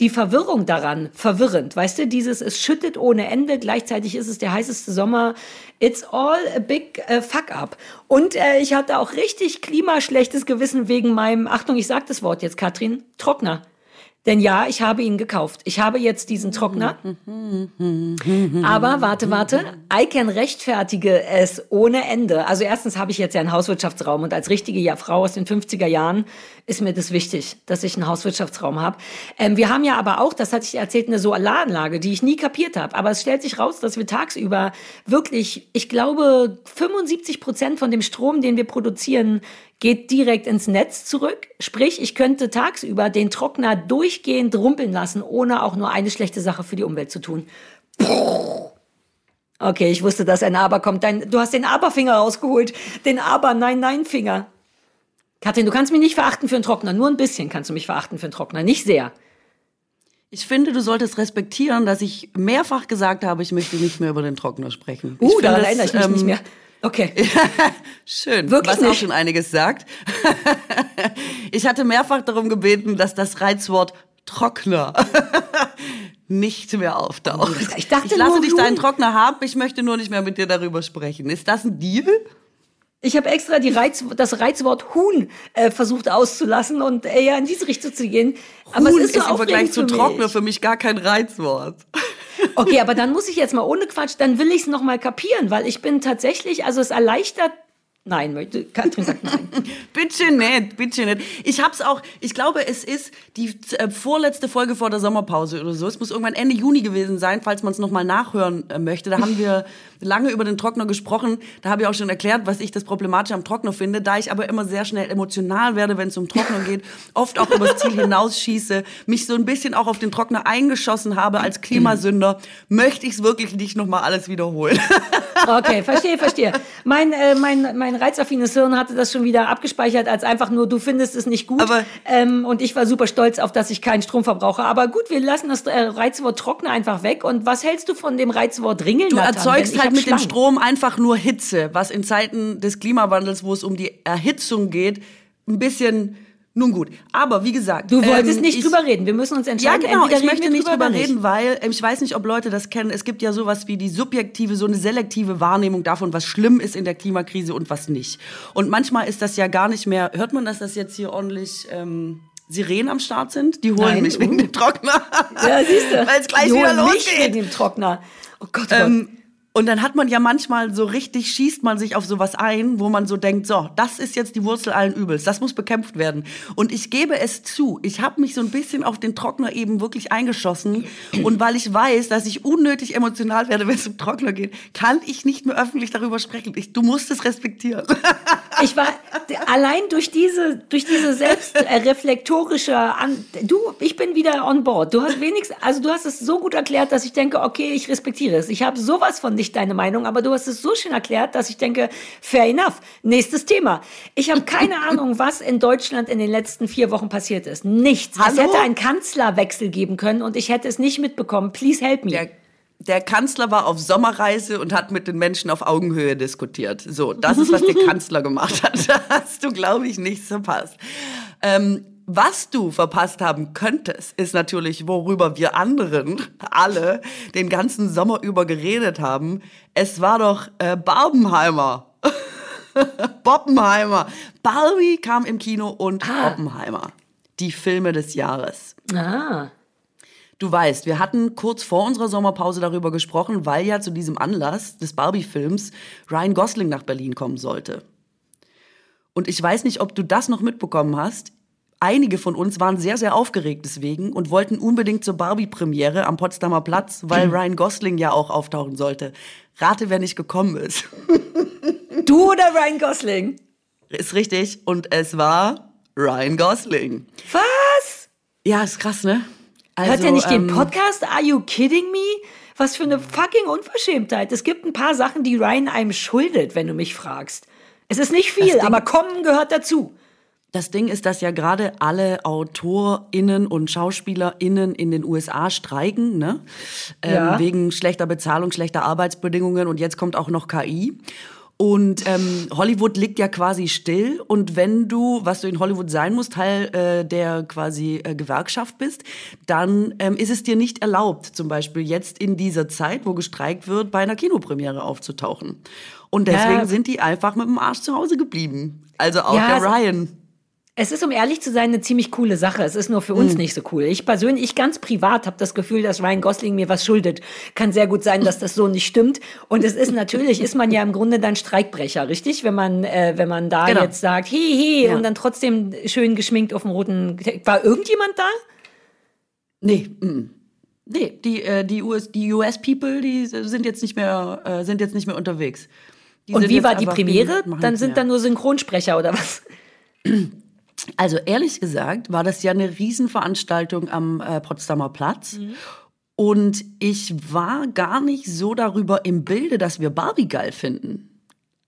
die Verwirrung daran verwirrend. Weißt du, dieses, es schüttet ohne Ende, gleichzeitig ist es der heißeste Sommer. It's all a big uh, fuck up. Und äh, ich hatte auch richtig klimaschlechtes Gewissen wegen meinem, Achtung, ich sag das Wort jetzt, Katrin, Trockner. Denn ja, ich habe ihn gekauft. Ich habe jetzt diesen Trockner. Aber warte, warte. Icon rechtfertige es ohne Ende. Also erstens habe ich jetzt ja einen Hauswirtschaftsraum und als richtige Frau aus den 50er Jahren ist mir das wichtig, dass ich einen Hauswirtschaftsraum habe. Ähm, wir haben ja aber auch, das hatte ich erzählt, eine Solaranlage, die ich nie kapiert habe. Aber es stellt sich raus, dass wir tagsüber wirklich, ich glaube, 75 Prozent von dem Strom, den wir produzieren, geht direkt ins Netz zurück. Sprich, ich könnte tagsüber den Trockner durchgehend rumpeln lassen, ohne auch nur eine schlechte Sache für die Umwelt zu tun. Okay, ich wusste, dass ein Aber kommt. Dein, du hast den Aber-Finger rausgeholt. Den Aber-Nein-Nein-Finger. Katrin, du kannst mich nicht verachten für einen Trockner. Nur ein bisschen kannst du mich verachten für einen Trockner. Nicht sehr. Ich finde, du solltest respektieren, dass ich mehrfach gesagt habe, ich möchte nicht mehr über den Trockner sprechen. Uh, daran erinnere ich mich ähm, nicht mehr. Okay. Schön. Wirklich Was nicht. auch schon einiges sagt. ich hatte mehrfach darum gebeten, dass das Reizwort Trockner nicht mehr auftaucht. Ich dachte, ich lasse dich deinen Trockner haben, ich möchte nur nicht mehr mit dir darüber sprechen. Ist das ein Deal? Ich habe extra Reiz, das Reizwort Huhn äh, versucht auszulassen und äh, ja in diese Richtung zu gehen. Aber Huhn es ist, so ist im Vergleich zu Trockner für mich gar kein Reizwort. Okay, aber dann muss ich jetzt mal ohne Quatsch, dann will ich es noch mal kapieren, weil ich bin tatsächlich, also es erleichtert Nein, Katrin sagt nein. bitte nicht, bitte nicht. Ich hab's auch, ich glaube, es ist die äh, vorletzte Folge vor der Sommerpause oder so. Es muss irgendwann Ende Juni gewesen sein, falls man es nochmal nachhören äh, möchte. Da haben wir lange über den Trockner gesprochen. Da habe ich auch schon erklärt, was ich das Problematische am Trockner finde. Da ich aber immer sehr schnell emotional werde, wenn es um Trockner geht, oft auch übers Ziel hinausschieße, mich so ein bisschen auch auf den Trockner eingeschossen habe als Klimasünder, möchte ich es wirklich nicht nochmal alles wiederholen. okay, verstehe, verstehe. Mein, äh, mein, mein reizaffines Hirn hatte das schon wieder abgespeichert als einfach nur, du findest es nicht gut. Aber ähm, und ich war super stolz auf, dass ich keinen Strom verbrauche. Aber gut, wir lassen das äh, Reizwort Trockner einfach weg. Und was hältst du von dem Reizwort Ringeln? Du erzeugst halt mit Schlangen. dem Strom einfach nur Hitze, was in Zeiten des Klimawandels, wo es um die Erhitzung geht, ein bisschen nun gut, aber wie gesagt. Du wolltest ähm, nicht ich, drüber reden. Wir müssen uns entscheiden. Ja, genau. ich möchte nicht drüber reden, weil ähm, ich weiß nicht, ob Leute das kennen. Es gibt ja sowas wie die subjektive, so eine selektive Wahrnehmung davon, was schlimm ist in der Klimakrise und was nicht. Und manchmal ist das ja gar nicht mehr. Hört man, dass das jetzt hier ordentlich ähm, Sirenen am Start sind? Die holen Nein, mich wegen dem Trockner. Ja, siehst du. weil es gleich Die wieder losgeht. Mich wegen dem Trockner. Oh Gott, oh ähm, Gott. Und dann hat man ja manchmal so richtig, schießt man sich auf sowas ein, wo man so denkt, so, das ist jetzt die Wurzel allen Übels, das muss bekämpft werden. Und ich gebe es zu, ich habe mich so ein bisschen auf den Trockner eben wirklich eingeschossen. Und weil ich weiß, dass ich unnötig emotional werde, wenn es um Trockner geht, kann ich nicht mehr öffentlich darüber sprechen. Ich, du musst es respektieren. ich war allein durch diese, durch diese selbstreflektorische, An du, ich bin wieder on board. Du hast wenigstens, also du hast es so gut erklärt, dass ich denke, okay, ich respektiere es. Ich habe sowas von nicht deine Meinung, aber du hast es so schön erklärt, dass ich denke, fair enough. Nächstes Thema. Ich habe keine Ahnung, was in Deutschland in den letzten vier Wochen passiert ist. Nichts. Hallo? Es hätte einen Kanzlerwechsel geben können und ich hätte es nicht mitbekommen. Please help me. Der der Kanzler war auf Sommerreise und hat mit den Menschen auf Augenhöhe diskutiert. So, das ist, was der Kanzler gemacht hat. Da hast du, glaube ich, nichts verpasst. Ähm, was du verpasst haben könntest, ist natürlich, worüber wir anderen alle den ganzen Sommer über geredet haben. Es war doch äh, Barbenheimer. Boppenheimer. Barbie kam im Kino und ah. Oppenheimer. Die Filme des Jahres. Ah. Du weißt, wir hatten kurz vor unserer Sommerpause darüber gesprochen, weil ja zu diesem Anlass des Barbie-Films Ryan Gosling nach Berlin kommen sollte. Und ich weiß nicht, ob du das noch mitbekommen hast. Einige von uns waren sehr, sehr aufgeregt deswegen und wollten unbedingt zur Barbie-Premiere am Potsdamer Platz, weil Ryan Gosling ja auch auftauchen sollte. Rate, wer nicht gekommen ist. Du oder Ryan Gosling? Ist richtig. Und es war Ryan Gosling. Was? Ja, ist krass, ne? Also, Hört er nicht ähm, den Podcast? Are you kidding me? Was für eine fucking Unverschämtheit. Es gibt ein paar Sachen, die Ryan einem schuldet, wenn du mich fragst. Es ist nicht viel, aber kommen gehört dazu. Das Ding ist, dass ja gerade alle AutorInnen und SchauspielerInnen in den USA streiken, ne? Ähm, ja. wegen schlechter Bezahlung, schlechter Arbeitsbedingungen und jetzt kommt auch noch KI. Und ähm, Hollywood liegt ja quasi still. Und wenn du, was du in Hollywood sein musst, Teil äh, der quasi äh, Gewerkschaft bist, dann ähm, ist es dir nicht erlaubt, zum Beispiel jetzt in dieser Zeit, wo gestreikt wird, bei einer Kinopremiere aufzutauchen. Und deswegen ja. sind die einfach mit dem Arsch zu Hause geblieben. Also auch ja, der Ryan. Es ist, um ehrlich zu sein, eine ziemlich coole Sache. Es ist nur für uns mhm. nicht so cool. Ich persönlich, ich ganz privat habe das Gefühl, dass Ryan Gosling mir was schuldet. Kann sehr gut sein, dass das so nicht stimmt. Und es ist natürlich, ist man ja im Grunde dann Streikbrecher, richtig? Wenn man, äh, wenn man da genau. jetzt sagt, hi, hi, ja. und dann trotzdem schön geschminkt auf dem roten. War irgendjemand da? Nee. Mm. Nee, die, äh, die US, die US People, die sind jetzt nicht mehr, äh, sind jetzt nicht mehr unterwegs. Die und wie war die Premiere? Dann sind da nur Synchronsprecher oder was? Also ehrlich gesagt war das ja eine Riesenveranstaltung am äh, Potsdamer Platz. Mhm. Und ich war gar nicht so darüber im Bilde, dass wir Barbie geil finden.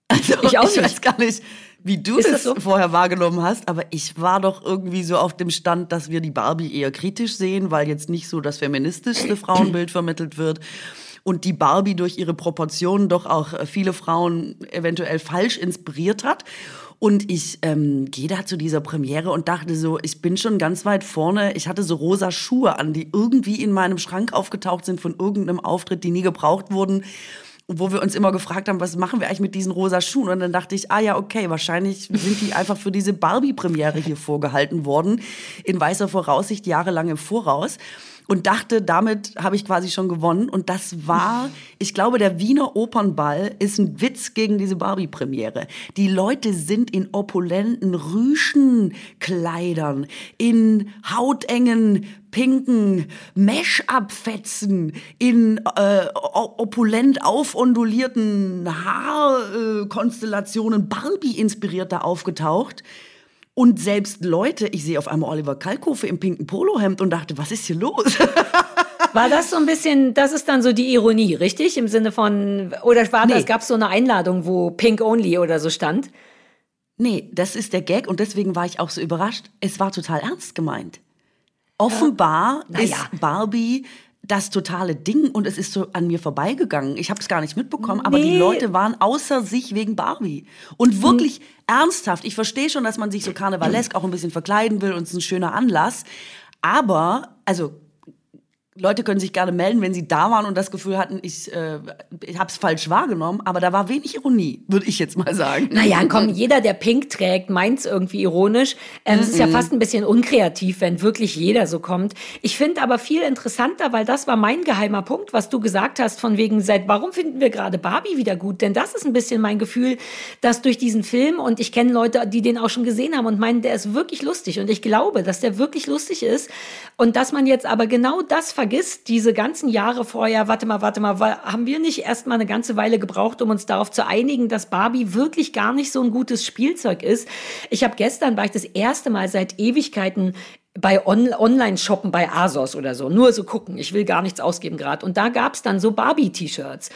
Also ich, auch ich weiß gar nicht, wie du das, das so? vorher wahrgenommen hast, aber ich war doch irgendwie so auf dem Stand, dass wir die Barbie eher kritisch sehen, weil jetzt nicht so das feministischste Frauenbild vermittelt wird und die Barbie durch ihre Proportionen doch auch äh, viele Frauen eventuell falsch inspiriert hat. Und ich ähm, gehe da zu dieser Premiere und dachte so, ich bin schon ganz weit vorne. Ich hatte so rosa Schuhe an, die irgendwie in meinem Schrank aufgetaucht sind von irgendeinem Auftritt, die nie gebraucht wurden wo wir uns immer gefragt haben, was machen wir eigentlich mit diesen rosa Schuhen? Und dann dachte ich, ah ja, okay, wahrscheinlich sind die einfach für diese Barbie-Premiere hier vorgehalten worden, in weißer Voraussicht, jahrelang im Voraus und dachte, damit habe ich quasi schon gewonnen. Und das war, ich glaube, der Wiener Opernball ist ein Witz gegen diese Barbie-Premiere. Die Leute sind in opulenten Rüschenkleidern, in hautengen pinken Mesh-Up-Fetzen, in äh, opulent aufondulierten Haarkonstellationen Barbie-inspiriert da aufgetaucht. Und selbst Leute, ich sehe auf einmal Oliver Kalkofe im pinken Polohemd und dachte, was ist hier los? War das so ein bisschen, das ist dann so die Ironie, richtig? Im Sinne von, oder war nee. das, gab es so eine Einladung, wo Pink Only oder so stand? Nee, das ist der Gag und deswegen war ich auch so überrascht. Es war total ernst gemeint. Offenbar ja. ist ja. Barbie das totale Ding und es ist so an mir vorbeigegangen. Ich habe es gar nicht mitbekommen, nee. aber die Leute waren außer sich wegen Barbie. Und hm. wirklich hm. ernsthaft. Ich verstehe schon, dass man sich so karnevalesk auch ein bisschen verkleiden will und es ist ein schöner Anlass. Aber, also Leute können sich gerne melden, wenn sie da waren und das Gefühl hatten, ich, äh, ich habe es falsch wahrgenommen. Aber da war wenig Ironie, würde ich jetzt mal sagen. Naja, komm, jeder, der Pink trägt, meint es irgendwie ironisch. Ähm, Es ist ja fast ein bisschen unkreativ, wenn wirklich jeder so kommt. Ich finde aber viel interessanter, weil das war mein geheimer Punkt, was du gesagt hast, von wegen, seit warum finden wir gerade Barbie wieder gut? Denn das ist ein bisschen mein Gefühl, dass durch diesen Film, und ich kenne Leute, die den auch schon gesehen haben und meinen, der ist wirklich lustig. Und ich glaube, dass der wirklich lustig ist. Und dass man jetzt aber genau das vergisst, vergisst, diese ganzen Jahre vorher, warte mal, warte mal, haben wir nicht erst mal eine ganze Weile gebraucht, um uns darauf zu einigen, dass Barbie wirklich gar nicht so ein gutes Spielzeug ist? Ich habe gestern, war ich das erste Mal seit Ewigkeiten bei On Online-Shoppen bei ASOS oder so. Nur so gucken, ich will gar nichts ausgeben gerade. Und da gab's dann so Barbie-T-Shirts.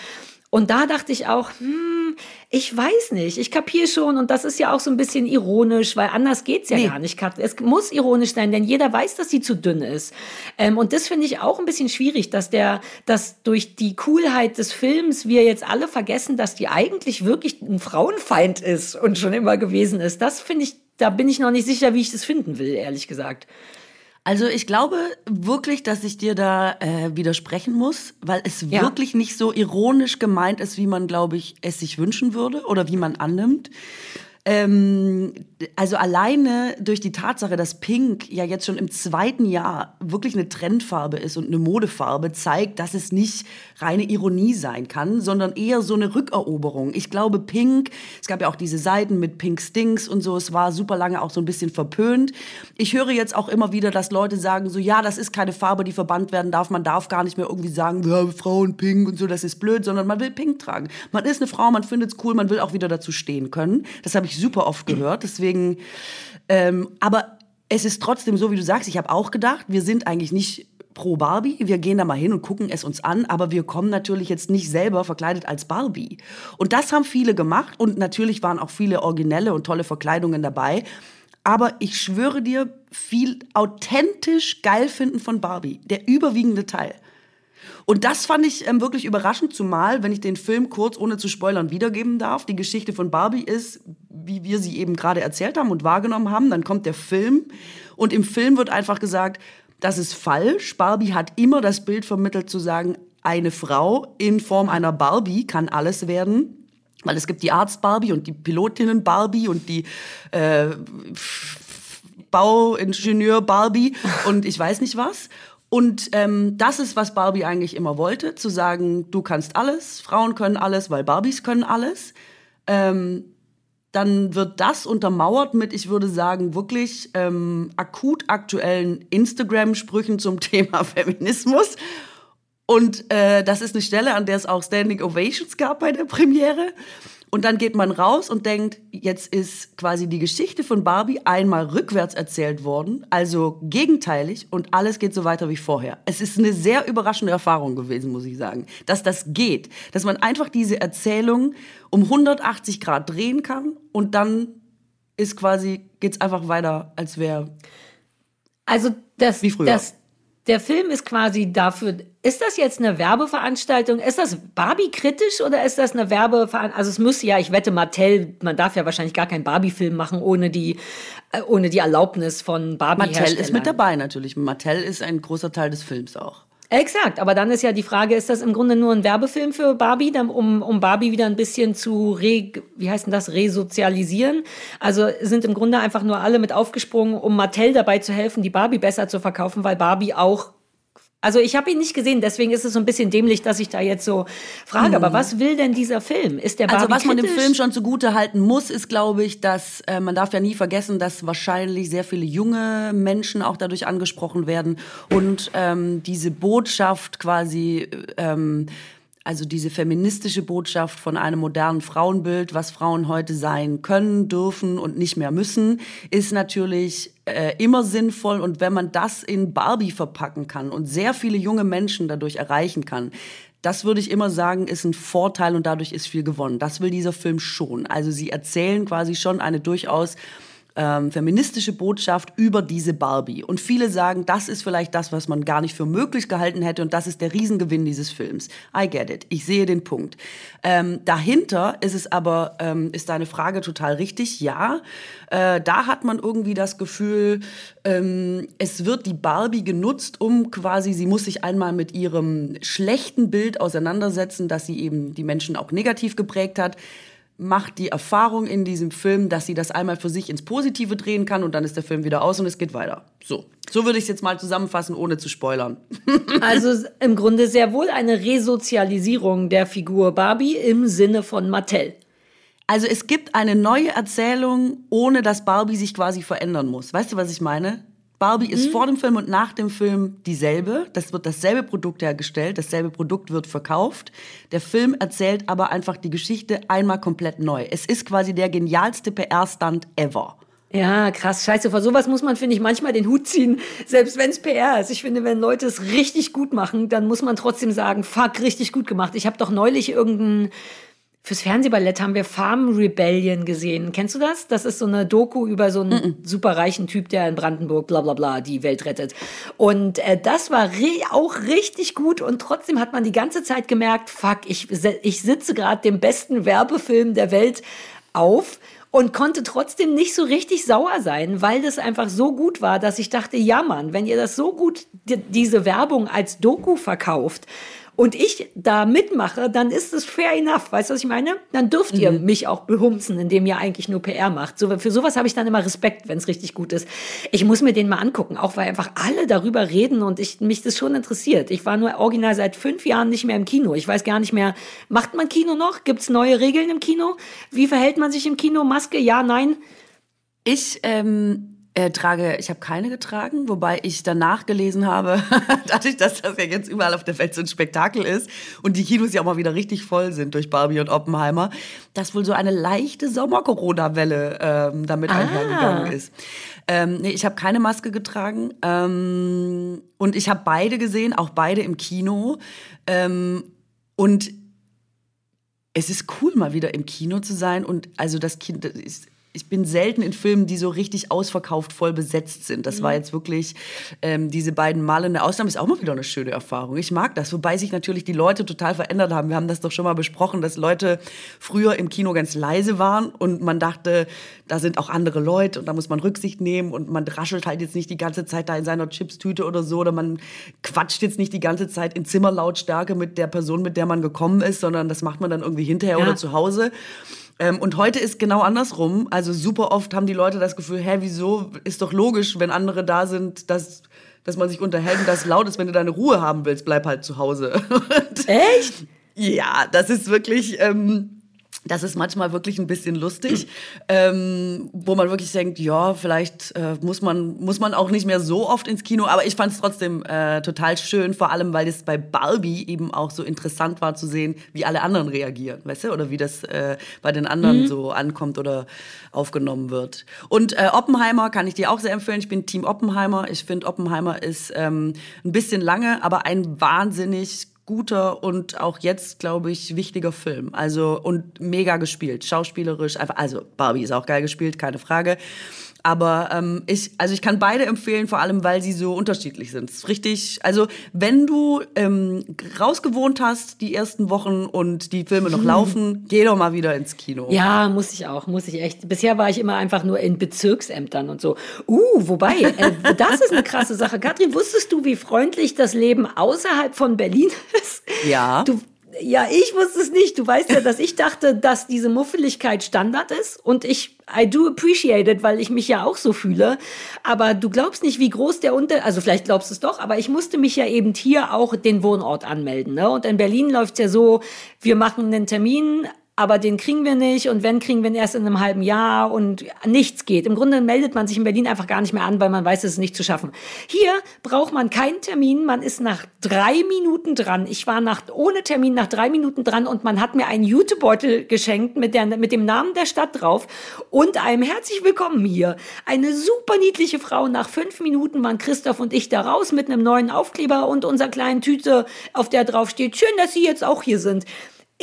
Und da dachte ich auch, hm, ich weiß nicht, ich kapiere schon und das ist ja auch so ein bisschen ironisch, weil anders geht's ja nee. gar nicht. Es muss ironisch sein, denn jeder weiß, dass sie zu dünn ist. Ähm, und das finde ich auch ein bisschen schwierig, dass der, dass durch die Coolheit des Films wir jetzt alle vergessen, dass die eigentlich wirklich ein Frauenfeind ist und schon immer gewesen ist. Das finde ich, da bin ich noch nicht sicher, wie ich das finden will, ehrlich gesagt. Also ich glaube wirklich, dass ich dir da äh, widersprechen muss, weil es ja. wirklich nicht so ironisch gemeint ist, wie man, glaube ich, es sich wünschen würde oder wie man annimmt. Ähm, also alleine durch die Tatsache, dass Pink ja jetzt schon im zweiten Jahr wirklich eine Trendfarbe ist und eine Modefarbe, zeigt, dass es nicht reine Ironie sein kann, sondern eher so eine Rückeroberung. Ich glaube, Pink, es gab ja auch diese Seiten mit Pink Stinks und so, es war super lange auch so ein bisschen verpönt. Ich höre jetzt auch immer wieder, dass Leute sagen, so ja, das ist keine Farbe, die verbannt werden darf. Man darf gar nicht mehr irgendwie sagen, ja, Frauen Pink und so, das ist blöd, sondern man will Pink tragen. Man ist eine Frau, man findet es cool, man will auch wieder dazu stehen können. Das habe ich super oft gehört. Deswegen, ähm, aber es ist trotzdem so, wie du sagst, ich habe auch gedacht, wir sind eigentlich nicht pro Barbie. Wir gehen da mal hin und gucken es uns an, aber wir kommen natürlich jetzt nicht selber verkleidet als Barbie. Und das haben viele gemacht und natürlich waren auch viele originelle und tolle Verkleidungen dabei. Aber ich schwöre dir, viel authentisch geil finden von Barbie, der überwiegende Teil. Und das fand ich ähm, wirklich überraschend, zumal, wenn ich den Film kurz, ohne zu spoilern, wiedergeben darf. Die Geschichte von Barbie ist, wie wir sie eben gerade erzählt haben und wahrgenommen haben. Dann kommt der Film und im Film wird einfach gesagt, das ist falsch. Barbie hat immer das Bild vermittelt zu sagen, eine Frau in Form einer Barbie kann alles werden. Weil es gibt die Arzt Barbie und die Pilotinnen Barbie und die äh, Bauingenieur Barbie und ich weiß nicht was. Und ähm, das ist, was Barbie eigentlich immer wollte, zu sagen, du kannst alles, Frauen können alles, weil Barbies können alles. Ähm, dann wird das untermauert mit, ich würde sagen, wirklich ähm, akut aktuellen Instagram-Sprüchen zum Thema Feminismus. Und äh, das ist eine Stelle, an der es auch Standing Ovations gab bei der Premiere. Und dann geht man raus und denkt, jetzt ist quasi die Geschichte von Barbie einmal rückwärts erzählt worden, also gegenteilig und alles geht so weiter wie vorher. Es ist eine sehr überraschende Erfahrung gewesen, muss ich sagen, dass das geht, dass man einfach diese Erzählung um 180 Grad drehen kann und dann ist quasi geht's einfach weiter, als wäre also das, wie früher. das der Film ist quasi dafür, ist das jetzt eine Werbeveranstaltung? Ist das Barbie-kritisch oder ist das eine Werbeveranstaltung? Also es müsste ja, ich wette, Mattel, man darf ja wahrscheinlich gar keinen Barbie-Film machen ohne die, äh, ohne die Erlaubnis von Barbie. Mattel ist mit dabei natürlich. Mattel ist ein großer Teil des Films auch. Exakt, aber dann ist ja die Frage, ist das im Grunde nur ein Werbefilm für Barbie, um, um Barbie wieder ein bisschen zu, re, wie heißt denn das, resozialisieren? Also sind im Grunde einfach nur alle mit aufgesprungen, um Mattel dabei zu helfen, die Barbie besser zu verkaufen, weil Barbie auch also ich habe ihn nicht gesehen, deswegen ist es so ein bisschen dämlich, dass ich da jetzt so frage. Mhm. Aber was will denn dieser Film? Ist der Barbie Also was man dem Film schon zugute halten muss, ist, glaube ich, dass äh, man darf ja nie vergessen, dass wahrscheinlich sehr viele junge Menschen auch dadurch angesprochen werden und ähm, diese Botschaft quasi ähm, also diese feministische Botschaft von einem modernen Frauenbild, was Frauen heute sein können, dürfen und nicht mehr müssen, ist natürlich äh, immer sinnvoll. Und wenn man das in Barbie verpacken kann und sehr viele junge Menschen dadurch erreichen kann, das würde ich immer sagen, ist ein Vorteil und dadurch ist viel gewonnen. Das will dieser Film schon. Also sie erzählen quasi schon eine durchaus ähm, feministische Botschaft über diese Barbie. Und viele sagen, das ist vielleicht das, was man gar nicht für möglich gehalten hätte und das ist der Riesengewinn dieses Films. I get it. Ich sehe den Punkt. Ähm, dahinter ist es aber, ähm, ist deine Frage total richtig. Ja, äh, da hat man irgendwie das Gefühl, ähm, es wird die Barbie genutzt, um quasi, sie muss sich einmal mit ihrem schlechten Bild auseinandersetzen, dass sie eben die Menschen auch negativ geprägt hat macht die Erfahrung in diesem Film, dass sie das einmal für sich ins Positive drehen kann und dann ist der Film wieder aus und es geht weiter. So. So würde ich es jetzt mal zusammenfassen, ohne zu spoilern. also im Grunde sehr wohl eine Resozialisierung der Figur Barbie im Sinne von Mattel. Also es gibt eine neue Erzählung, ohne dass Barbie sich quasi verändern muss. Weißt du, was ich meine? Barbie ist vor dem Film und nach dem Film dieselbe. Das wird dasselbe Produkt hergestellt, dasselbe Produkt wird verkauft. Der Film erzählt aber einfach die Geschichte einmal komplett neu. Es ist quasi der genialste PR-Stunt ever. Ja, krass, scheiße. Vor sowas muss man, finde ich, manchmal den Hut ziehen, selbst wenn es PR ist. Ich finde, wenn Leute es richtig gut machen, dann muss man trotzdem sagen, fuck, richtig gut gemacht. Ich habe doch neulich irgendein Fürs Fernsehballett haben wir Farm Rebellion gesehen. Kennst du das? Das ist so eine Doku über so einen mm -mm. superreichen Typ, der in Brandenburg bla bla bla die Welt rettet. Und äh, das war auch richtig gut und trotzdem hat man die ganze Zeit gemerkt, fuck, ich, ich sitze gerade dem besten Werbefilm der Welt auf und konnte trotzdem nicht so richtig sauer sein, weil das einfach so gut war, dass ich dachte, ja Mann, wenn ihr das so gut, die, diese Werbung als Doku verkauft, und ich da mitmache, dann ist es fair enough. Weißt du, was ich meine? Dann dürft ihr mhm. mich auch behumsen, indem ihr eigentlich nur PR macht. So, für sowas habe ich dann immer Respekt, wenn es richtig gut ist. Ich muss mir den mal angucken, auch weil einfach alle darüber reden und ich, mich das schon interessiert. Ich war nur original seit fünf Jahren nicht mehr im Kino. Ich weiß gar nicht mehr, macht man Kino noch? Gibt es neue Regeln im Kino? Wie verhält man sich im Kino? Maske? Ja, nein? Ich ähm, äh, trage, ich habe keine getragen, wobei ich danach gelesen habe, dadurch, dass das ja jetzt überall auf der Welt so ein Spektakel ist und die Kinos ja auch mal wieder richtig voll sind durch Barbie und Oppenheimer, dass wohl so eine leichte Sommer-Corona-Welle ähm, damit ah. einhergegangen ist. Ähm, nee, ich habe keine Maske getragen ähm, und ich habe beide gesehen, auch beide im Kino. Ähm, und es ist cool, mal wieder im Kino zu sein und also das Kind ist ich bin selten in Filmen, die so richtig ausverkauft voll besetzt sind. Das mhm. war jetzt wirklich ähm, diese beiden Male eine Ausnahme. Ist auch mal wieder eine schöne Erfahrung. Ich mag das, wobei sich natürlich die Leute total verändert haben. Wir haben das doch schon mal besprochen, dass Leute früher im Kino ganz leise waren und man dachte, da sind auch andere Leute und da muss man Rücksicht nehmen und man raschelt halt jetzt nicht die ganze Zeit da in seiner Chipstüte oder so oder man quatscht jetzt nicht die ganze Zeit in Zimmerlautstärke mit der Person, mit der man gekommen ist, sondern das macht man dann irgendwie hinterher ja. oder zu Hause. Ähm, und heute ist genau andersrum. Also super oft haben die Leute das Gefühl, hä, wieso? Ist doch logisch, wenn andere da sind, dass, dass man sich unterhält und das laut ist. Wenn du deine Ruhe haben willst, bleib halt zu Hause. Echt? Ja, das ist wirklich... Ähm, das ist manchmal wirklich ein bisschen lustig, ähm, wo man wirklich denkt, ja, vielleicht äh, muss man muss man auch nicht mehr so oft ins Kino, aber ich fand es trotzdem äh, total schön, vor allem weil es bei Barbie eben auch so interessant war zu sehen, wie alle anderen reagieren, weißt du, oder wie das äh, bei den anderen mhm. so ankommt oder aufgenommen wird. Und äh, Oppenheimer kann ich dir auch sehr empfehlen. Ich bin Team Oppenheimer. Ich finde Oppenheimer ist ähm, ein bisschen lange, aber ein wahnsinnig guter und auch jetzt, glaube ich, wichtiger Film. Also und mega gespielt, schauspielerisch, einfach, also Barbie ist auch geil gespielt, keine Frage. Aber ähm, ich, also ich kann beide empfehlen, vor allem weil sie so unterschiedlich sind. richtig, also wenn du ähm, rausgewohnt hast die ersten Wochen und die Filme noch hm. laufen, geh doch mal wieder ins Kino. Ja, muss ich auch, muss ich echt. Bisher war ich immer einfach nur in Bezirksämtern und so. Uh, wobei, äh, das ist eine krasse Sache. Katrin, wusstest du, wie freundlich das Leben außerhalb von Berlin ist? Ja. Du, ja, ich wusste es nicht. Du weißt ja, dass ich dachte, dass diese Muffeligkeit Standard ist und ich I do appreciate it, weil ich mich ja auch so fühle. Aber du glaubst nicht, wie groß der Unter, also vielleicht glaubst du es doch, aber ich musste mich ja eben hier auch den Wohnort anmelden. Ne? Und in Berlin läuft's ja so, wir machen einen Termin aber den kriegen wir nicht und wenn, kriegen wir ihn erst in einem halben Jahr und nichts geht. Im Grunde meldet man sich in Berlin einfach gar nicht mehr an, weil man weiß, es ist nicht zu schaffen. Hier braucht man keinen Termin, man ist nach drei Minuten dran. Ich war nach, ohne Termin nach drei Minuten dran und man hat mir einen Jutebeutel geschenkt mit, der, mit dem Namen der Stadt drauf und einem herzlich willkommen hier. Eine super niedliche Frau. Nach fünf Minuten waren Christoph und ich da raus mit einem neuen Aufkleber und unserer kleinen Tüte, auf der drauf steht, schön, dass Sie jetzt auch hier sind.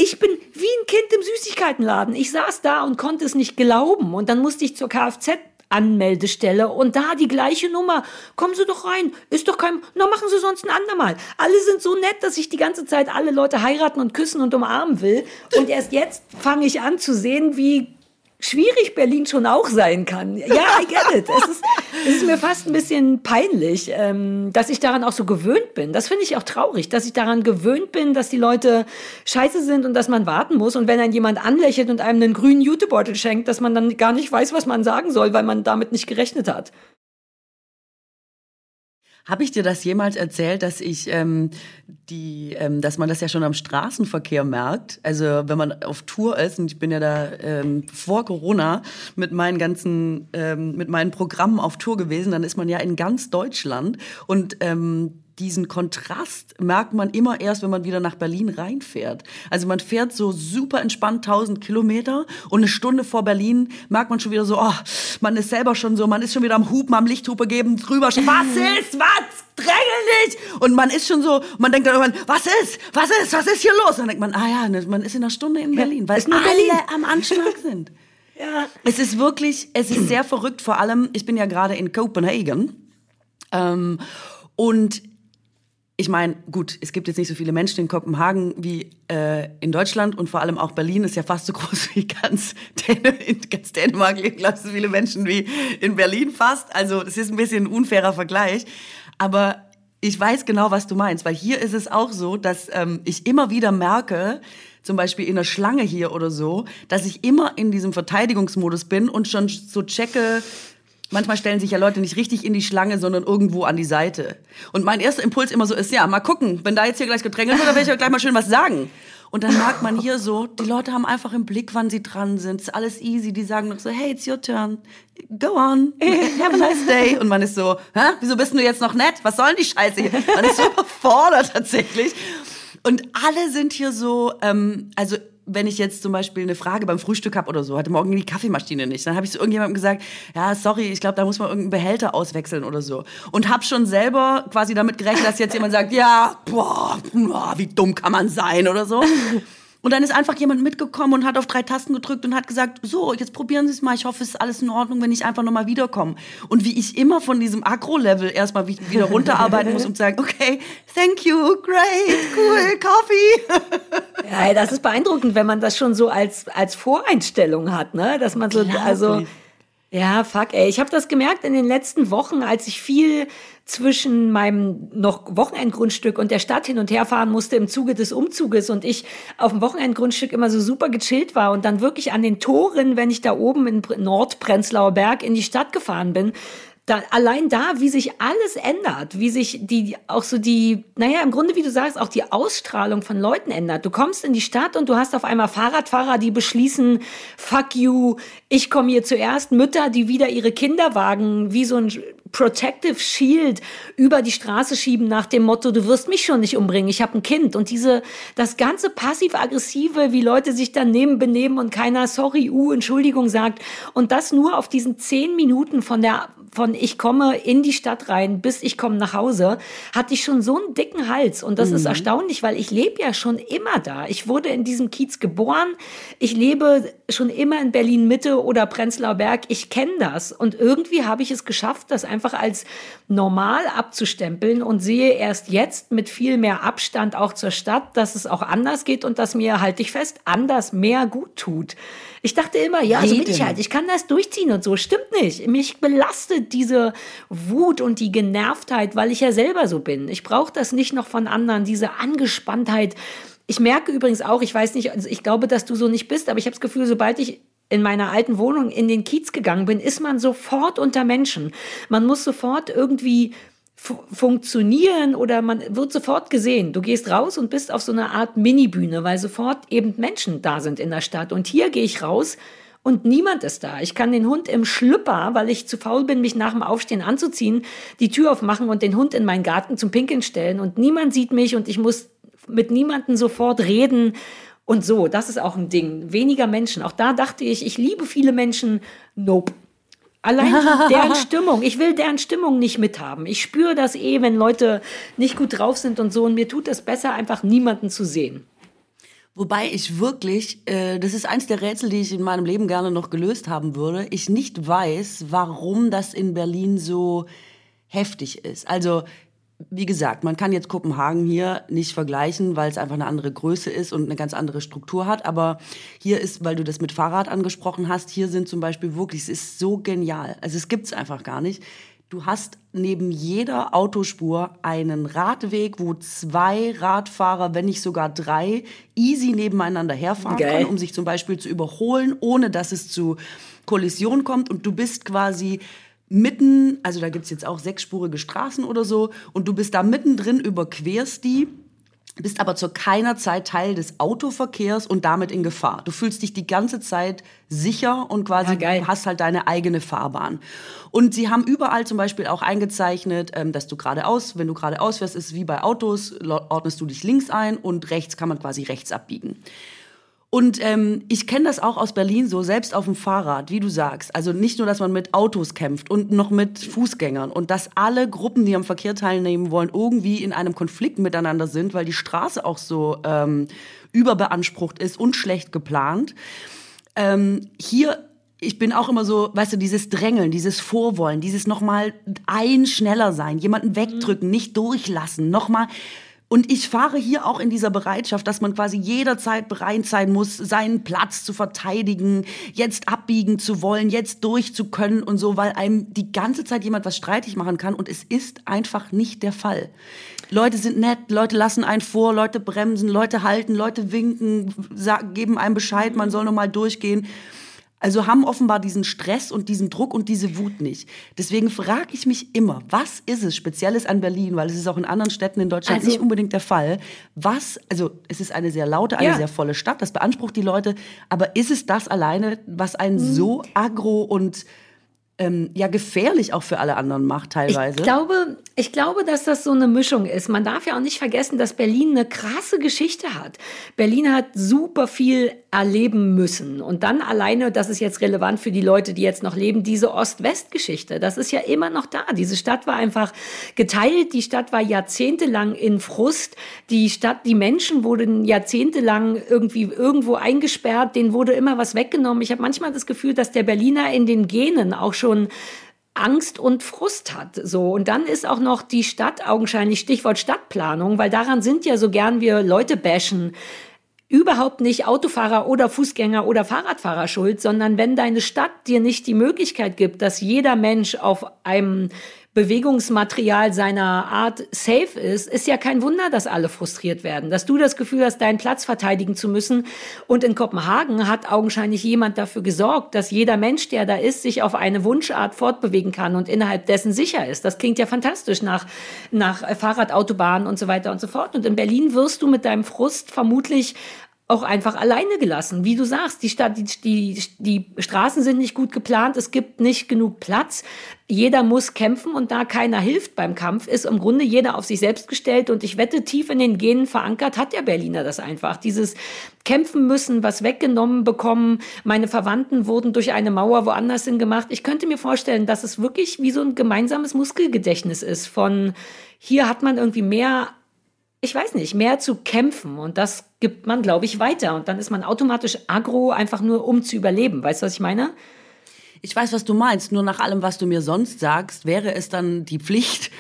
Ich bin wie ein Kind im Süßigkeitenladen. Ich saß da und konnte es nicht glauben. Und dann musste ich zur Kfz Anmeldestelle und da die gleiche Nummer. Kommen Sie doch rein. Ist doch kein, na machen Sie sonst ein andermal. Alle sind so nett, dass ich die ganze Zeit alle Leute heiraten und küssen und umarmen will. Und erst jetzt fange ich an zu sehen, wie schwierig Berlin schon auch sein kann. Ja, I get it. Es ist, es ist mir fast ein bisschen peinlich, ähm, dass ich daran auch so gewöhnt bin. Das finde ich auch traurig, dass ich daran gewöhnt bin, dass die Leute scheiße sind und dass man warten muss. Und wenn dann jemand anlächelt und einem einen grünen Jutebeutel schenkt, dass man dann gar nicht weiß, was man sagen soll, weil man damit nicht gerechnet hat. Habe ich dir das jemals erzählt, dass ich ähm, die, ähm, dass man das ja schon am Straßenverkehr merkt? Also wenn man auf Tour ist und ich bin ja da ähm, vor Corona mit meinen ganzen, ähm, mit meinen Programmen auf Tour gewesen, dann ist man ja in ganz Deutschland und ähm, diesen Kontrast merkt man immer erst, wenn man wieder nach Berlin reinfährt. Also man fährt so super entspannt 1000 Kilometer und eine Stunde vor Berlin merkt man schon wieder so, oh, man ist selber schon so, man ist schon wieder am Hupen, am Lichthupe geben, drüber, was ist, was? Drängel nicht! Und man ist schon so, man denkt dann irgendwann, was ist, was ist, was ist hier los? Und dann denkt man, ah ja, ne, man ist in einer Stunde in Berlin, weil nur alle Berlin. am Anschlag sind. ja. Es ist wirklich, es ist sehr verrückt, vor allem, ich bin ja gerade in Kopenhagen. Ähm, und ich meine, gut, es gibt jetzt nicht so viele Menschen in Kopenhagen wie äh, in Deutschland und vor allem auch Berlin ist ja fast so groß wie ganz, Dän in ganz Dänemark leben, glaube so viele Menschen wie in Berlin fast. Also es ist ein bisschen ein unfairer Vergleich. Aber ich weiß genau, was du meinst, weil hier ist es auch so, dass ähm, ich immer wieder merke, zum Beispiel in der Schlange hier oder so, dass ich immer in diesem Verteidigungsmodus bin und schon so checke, manchmal stellen sich ja Leute nicht richtig in die Schlange, sondern irgendwo an die Seite. Und mein erster Impuls immer so ist, ja, mal gucken, wenn da jetzt hier gleich gedrängelt wird, dann werde ich euch gleich mal schön was sagen. Und dann merkt man hier so, die Leute haben einfach im Blick, wann sie dran sind. ist alles easy. Die sagen noch so, hey, it's your turn. Go on. Have a nice day. Und man ist so, hä? Wieso bist du jetzt noch nett? Was soll denn die Scheiße hier? Man ist so überfordert tatsächlich. Und alle sind hier so, ähm, also wenn ich jetzt zum Beispiel eine Frage beim Frühstück habe oder so, hatte morgen die Kaffeemaschine nicht, dann habe ich zu irgendjemandem gesagt, ja, sorry, ich glaube, da muss man irgendeinen Behälter auswechseln oder so. Und habe schon selber quasi damit gerechnet, dass jetzt jemand sagt, ja, boah, wie dumm kann man sein oder so. Und dann ist einfach jemand mitgekommen und hat auf drei Tasten gedrückt und hat gesagt, so, jetzt probieren Sie es mal. Ich hoffe, es ist alles in Ordnung, wenn ich einfach nochmal wiederkomme. Und wie ich immer von diesem Agro-Level erstmal wieder runterarbeiten muss und sagen, okay, thank you, great, cool, coffee. Ja, das ist beeindruckend, wenn man das schon so als, als Voreinstellung hat, ne? Dass man so, also, ja, fuck, ey. Ich habe das gemerkt in den letzten Wochen, als ich viel zwischen meinem noch Wochenendgrundstück und der Stadt hin und her fahren musste im Zuge des Umzuges und ich auf dem Wochenendgrundstück immer so super gechillt war und dann wirklich an den Toren, wenn ich da oben in Nordprenzlauer Berg in die Stadt gefahren bin, da, allein da, wie sich alles ändert, wie sich die, auch so die, naja, im Grunde, wie du sagst, auch die Ausstrahlung von Leuten ändert. Du kommst in die Stadt und du hast auf einmal Fahrradfahrer, die beschließen, fuck you, ich komme hier zuerst, Mütter, die wieder ihre Kinderwagen wie so ein Protective Shield über die Straße schieben nach dem Motto, du wirst mich schon nicht umbringen, ich habe ein Kind. Und diese, das ganze passiv-aggressive, wie Leute sich daneben benehmen und keiner sorry, uh, Entschuldigung sagt. Und das nur auf diesen zehn Minuten von der von ich komme in die Stadt rein bis ich komme nach Hause, hatte ich schon so einen dicken Hals. Und das mhm. ist erstaunlich, weil ich lebe ja schon immer da. Ich wurde in diesem Kiez geboren. Ich lebe schon immer in Berlin Mitte oder Prenzlauer Berg. Ich kenne das. Und irgendwie habe ich es geschafft, das einfach als normal abzustempeln und sehe erst jetzt mit viel mehr Abstand auch zur Stadt, dass es auch anders geht und dass mir, halte ich fest, anders mehr gut tut. Ich dachte immer, ja, so bin ich halt. Ich kann das durchziehen und so. Stimmt nicht. Mich belastet diese Wut und die Genervtheit, weil ich ja selber so bin. Ich brauche das nicht noch von anderen, diese Angespanntheit. Ich merke übrigens auch, ich weiß nicht, also ich glaube, dass du so nicht bist, aber ich habe das Gefühl, sobald ich in meiner alten Wohnung in den Kiez gegangen bin, ist man sofort unter Menschen. Man muss sofort irgendwie funktionieren oder man wird sofort gesehen. Du gehst raus und bist auf so einer Art Minibühne, weil sofort eben Menschen da sind in der Stadt. Und hier gehe ich raus und niemand ist da. Ich kann den Hund im Schlüpper, weil ich zu faul bin, mich nach dem Aufstehen anzuziehen, die Tür aufmachen und den Hund in meinen Garten zum Pinkeln stellen und niemand sieht mich und ich muss mit niemandem sofort reden und so. Das ist auch ein Ding. Weniger Menschen. Auch da dachte ich, ich liebe viele Menschen. Nope. Allein deren Stimmung. Ich will deren Stimmung nicht mithaben. Ich spüre das eh, wenn Leute nicht gut drauf sind und so. Und mir tut es besser, einfach niemanden zu sehen. Wobei ich wirklich, äh, das ist eins der Rätsel, die ich in meinem Leben gerne noch gelöst haben würde, ich nicht weiß, warum das in Berlin so heftig ist. Also wie gesagt, man kann jetzt Kopenhagen hier nicht vergleichen, weil es einfach eine andere Größe ist und eine ganz andere Struktur hat. Aber hier ist, weil du das mit Fahrrad angesprochen hast, hier sind zum Beispiel wirklich, es ist so genial. Also es gibt's einfach gar nicht. Du hast neben jeder Autospur einen Radweg, wo zwei Radfahrer, wenn nicht sogar drei, easy nebeneinander herfahren Geil. können, um sich zum Beispiel zu überholen, ohne dass es zu Kollision kommt. Und du bist quasi mitten, also da gibt's jetzt auch sechsspurige Straßen oder so, und du bist da mittendrin, überquerst die bist aber zu keiner Zeit Teil des Autoverkehrs und damit in Gefahr. Du fühlst dich die ganze Zeit sicher und quasi Ja, hast halt deine eigene Fahrbahn. Und sie haben überall zum Beispiel auch eingezeichnet, ähm, dass du geradeaus, wenn du geradeaus fährst, ist es wie bei Autos, ordnest du dich links ein und rechts kann man quasi rechts abbiegen. Und ähm, ich kenne das auch aus Berlin so, selbst auf dem Fahrrad, wie du sagst. Also nicht nur, dass man mit Autos kämpft und noch mit Fußgängern und dass alle Gruppen, die am Verkehr teilnehmen wollen, irgendwie in einem Konflikt miteinander sind, weil die Straße auch so ähm, überbeansprucht ist und schlecht geplant. Ähm, hier, ich bin auch immer so, weißt du, dieses Drängeln, dieses Vorwollen, dieses nochmal ein schneller sein, jemanden wegdrücken, nicht durchlassen, nochmal. Und ich fahre hier auch in dieser Bereitschaft, dass man quasi jederzeit bereit sein muss, seinen Platz zu verteidigen, jetzt abbiegen zu wollen, jetzt durchzukönnen und so, weil einem die ganze Zeit jemand was streitig machen kann und es ist einfach nicht der Fall. Leute sind nett, Leute lassen einen vor, Leute bremsen, Leute halten, Leute winken, geben einem Bescheid, man soll nochmal durchgehen. Also haben offenbar diesen Stress und diesen Druck und diese Wut nicht. Deswegen frage ich mich immer, was ist es Spezielles an Berlin, weil es ist auch in anderen Städten in Deutschland Also- nicht unbedingt der Fall. Was, also es ist eine sehr laute, eine Ja. sehr volle Stadt, das beansprucht die Leute, aber ist es das alleine, was einen Mhm. so aggro und ähm, ja gefährlich auch für alle anderen macht teilweise? Ich glaube, ich glaube, dass das so eine Mischung ist. Man darf ja auch nicht vergessen, dass Berlin eine krasse Geschichte hat. Berlin hat super viel erleben müssen. Und dann alleine, das ist jetzt relevant für die Leute, die jetzt noch leben, diese Ost-West-Geschichte. Das ist ja immer noch da. Diese Stadt war einfach geteilt. Die Stadt war jahrzehntelang in Frust. Die Stadt, die Menschen wurden jahrzehntelang irgendwie irgendwo eingesperrt. Denen wurde immer was weggenommen. Ich habe manchmal das Gefühl, dass der Berliner in den Genen auch schon Angst und Frust hat. So. Und dann ist auch noch die Stadt augenscheinlich Stichwort Stadtplanung, weil daran sind ja so gern wir Leute bashen. Überhaupt nicht Autofahrer oder Fußgänger oder Fahrradfahrer schuld, sondern wenn deine Stadt dir nicht die Möglichkeit gibt, dass jeder Mensch auf einem Bewegungsmaterial seiner Art safe ist, ist ja kein Wunder, dass alle frustriert werden. Dass du das Gefühl hast, deinen Platz verteidigen zu müssen. Und in Kopenhagen hat augenscheinlich jemand dafür gesorgt, dass jeder Mensch, der da ist, sich auf eine Wunschart fortbewegen kann und innerhalb dessen sicher ist. Das klingt ja fantastisch nach, nach Fahrradautobahnen und so weiter und so fort. Und in Berlin wirst du mit deinem Frust vermutlich auch einfach alleine gelassen. Wie du sagst, die, Stadt, die, die, die Straßen sind nicht gut geplant, es gibt nicht genug Platz. Jeder muss kämpfen und da keiner hilft beim Kampf, ist im Grunde jeder auf sich selbst gestellt. Und ich wette, tief in den Genen verankert hat der Berliner das einfach. Dieses Kämpfen müssen, was weggenommen bekommen. Meine Verwandten wurden durch eine Mauer woanders hin gemacht. Ich könnte mir vorstellen, dass es wirklich wie so ein gemeinsames Muskelgedächtnis ist von hier hat man irgendwie mehr ich weiß nicht, mehr zu kämpfen. Und das gibt man, glaube ich, weiter. Und dann ist man automatisch agro, einfach nur um zu überleben. Weißt du, was ich meine? Ich weiß, was du meinst. Nur nach allem, was du mir sonst sagst, wäre es dann die Pflicht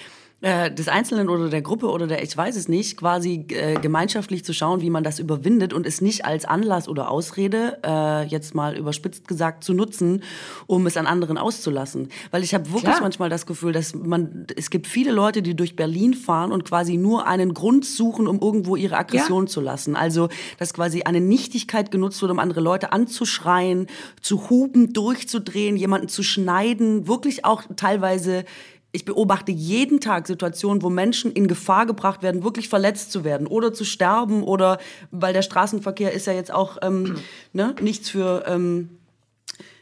äh, des Einzelnen oder der Gruppe oder der, ich weiß es nicht, quasi äh, gemeinschaftlich zu schauen, wie man das überwindet und es nicht als Anlass oder Ausrede, äh, jetzt mal überspitzt gesagt, zu nutzen, um es an anderen auszulassen. Weil ich habe wirklich Klar. manchmal das Gefühl, dass man, es gibt viele Leute, die durch Berlin fahren und quasi nur einen Grund suchen, um irgendwo ihre Aggression zu lassen. Also, dass quasi eine Nichtigkeit genutzt wird, um andere Leute anzuschreien, zu hupen, durchzudrehen, jemanden zu schneiden, wirklich auch teilweise ich beobachte jeden Tag Situationen, wo Menschen in Gefahr gebracht werden, wirklich verletzt zu werden oder zu sterben oder weil der Straßenverkehr ist ja jetzt auch ähm, ne, nichts für ähm,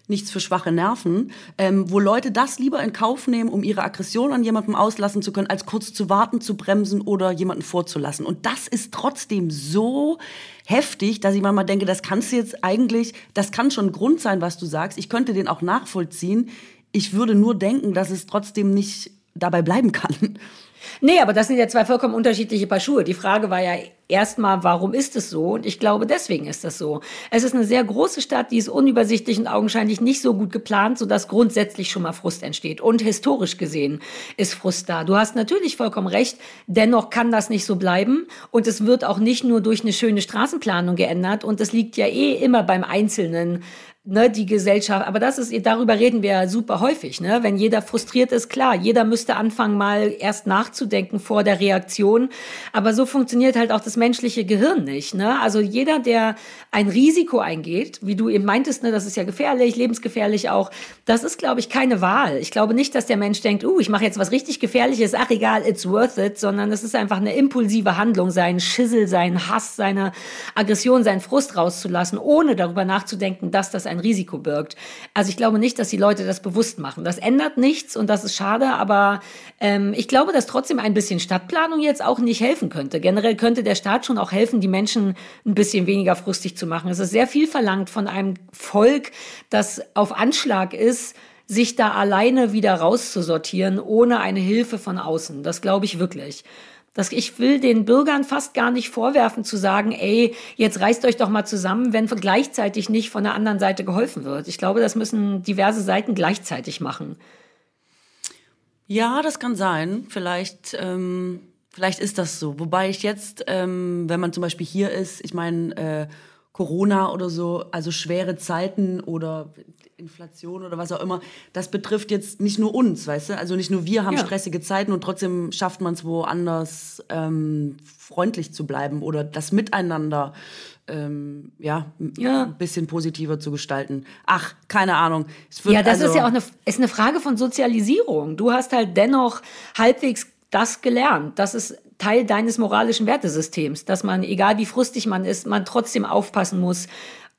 nichts für schwache Nerven, ähm, wo Leute das lieber in Kauf nehmen, um ihre Aggression an jemandem auslassen zu können, als kurz zu warten, zu bremsen oder jemanden vorzulassen. Und das ist trotzdem so heftig, dass ich manchmal denke, das kannst du jetzt eigentlich, das kann schon ein Grund sein, was du sagst. Ich könnte den auch nachvollziehen. Ich würde nur denken, dass es trotzdem nicht dabei bleiben kann. Nee, aber das sind ja zwei vollkommen unterschiedliche Paar Schuhe. Die Frage war ja erstmal, warum ist es so? Und ich glaube, deswegen ist das so. Es ist eine sehr große Stadt, die ist unübersichtlich und augenscheinlich nicht so gut geplant, sodass grundsätzlich schon mal Frust entsteht. Und historisch gesehen ist Frust da. Du hast natürlich vollkommen recht. Dennoch kann das nicht so bleiben. Und es wird auch nicht nur durch eine schöne Straßenplanung geändert. Und es liegt ja eh immer beim Einzelnen, ne, die Gesellschaft, aber das ist, darüber reden wir ja super häufig, ne? Wenn jeder frustriert ist, klar, jeder müsste anfangen, mal erst nachzudenken vor der Reaktion. Aber so funktioniert halt auch das menschliche Gehirn nicht, ne? Also jeder, der ein Risiko eingeht, wie du eben meintest, ne, das ist ja gefährlich, lebensgefährlich auch, das ist, glaube ich, keine Wahl. Ich glaube nicht, dass der Mensch denkt, uh, ich mache jetzt was richtig Gefährliches, ach egal, it's worth it, sondern es ist einfach eine impulsive Handlung, seinen Schissel, seinen Hass, seine Aggression, seinen Frust rauszulassen, ohne darüber nachzudenken, dass das ein ein Risiko birgt. Also ich glaube nicht, dass die Leute das bewusst machen. Das ändert nichts und das ist schade, aber ähm, ich glaube, dass trotzdem ein bisschen Stadtplanung jetzt auch nicht helfen könnte. Generell könnte der Staat schon auch helfen, die Menschen ein bisschen weniger frustig zu machen. Es ist sehr viel verlangt von einem Volk, das auf Anschlag ist, sich da alleine wieder rauszusortieren, ohne eine Hilfe von außen. Das glaube ich wirklich dass ich will den Bürgern fast gar nicht vorwerfen zu sagen, ey, jetzt reißt euch doch mal zusammen, wenn gleichzeitig nicht von der anderen Seite geholfen wird. Ich glaube, das müssen diverse Seiten gleichzeitig machen. Ja, das kann sein. Vielleicht, ähm, vielleicht ist das so. Wobei ich jetzt, ähm, wenn man zum Beispiel hier ist, ich meine, äh, Corona oder so, also schwere Zeiten oder Inflation oder was auch immer, das betrifft jetzt nicht nur uns, weißt du? Also nicht nur wir haben ja. stressige Zeiten und trotzdem schafft man es woanders ähm, freundlich zu bleiben oder das Miteinander ähm, ja, ja, ein bisschen positiver zu gestalten. Ach, keine Ahnung. ja, das also ist ja auch eine, ist eine Frage von Sozialisierung. Du hast halt dennoch halbwegs das gelernt. Das ist Teil deines moralischen Wertesystems, dass man, egal wie frustig man ist, man trotzdem aufpassen muss,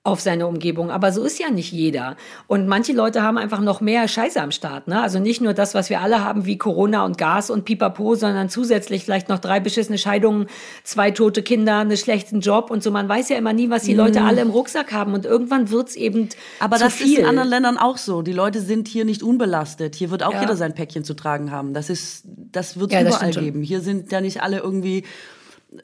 auf seine Umgebung. Aber so ist ja nicht jeder. Und manche Leute haben einfach noch mehr Scheiße am Start. Ne? Also nicht nur das, was wir alle haben, wie Corona und Gas und Pipapo, sondern zusätzlich vielleicht noch drei beschissene Scheidungen, zwei tote Kinder, einen schlechten Job und so. Man weiß ja immer nie, was die Leute mhm. alle im Rucksack haben. Und irgendwann wird's eben Aber zu das viel. ist in anderen Ländern auch so. Die Leute sind hier nicht unbelastet. Hier wird auch ja. jeder sein Päckchen zu tragen haben. Das ist, das wird ja, überall geben. Hier sind ja nicht alle irgendwie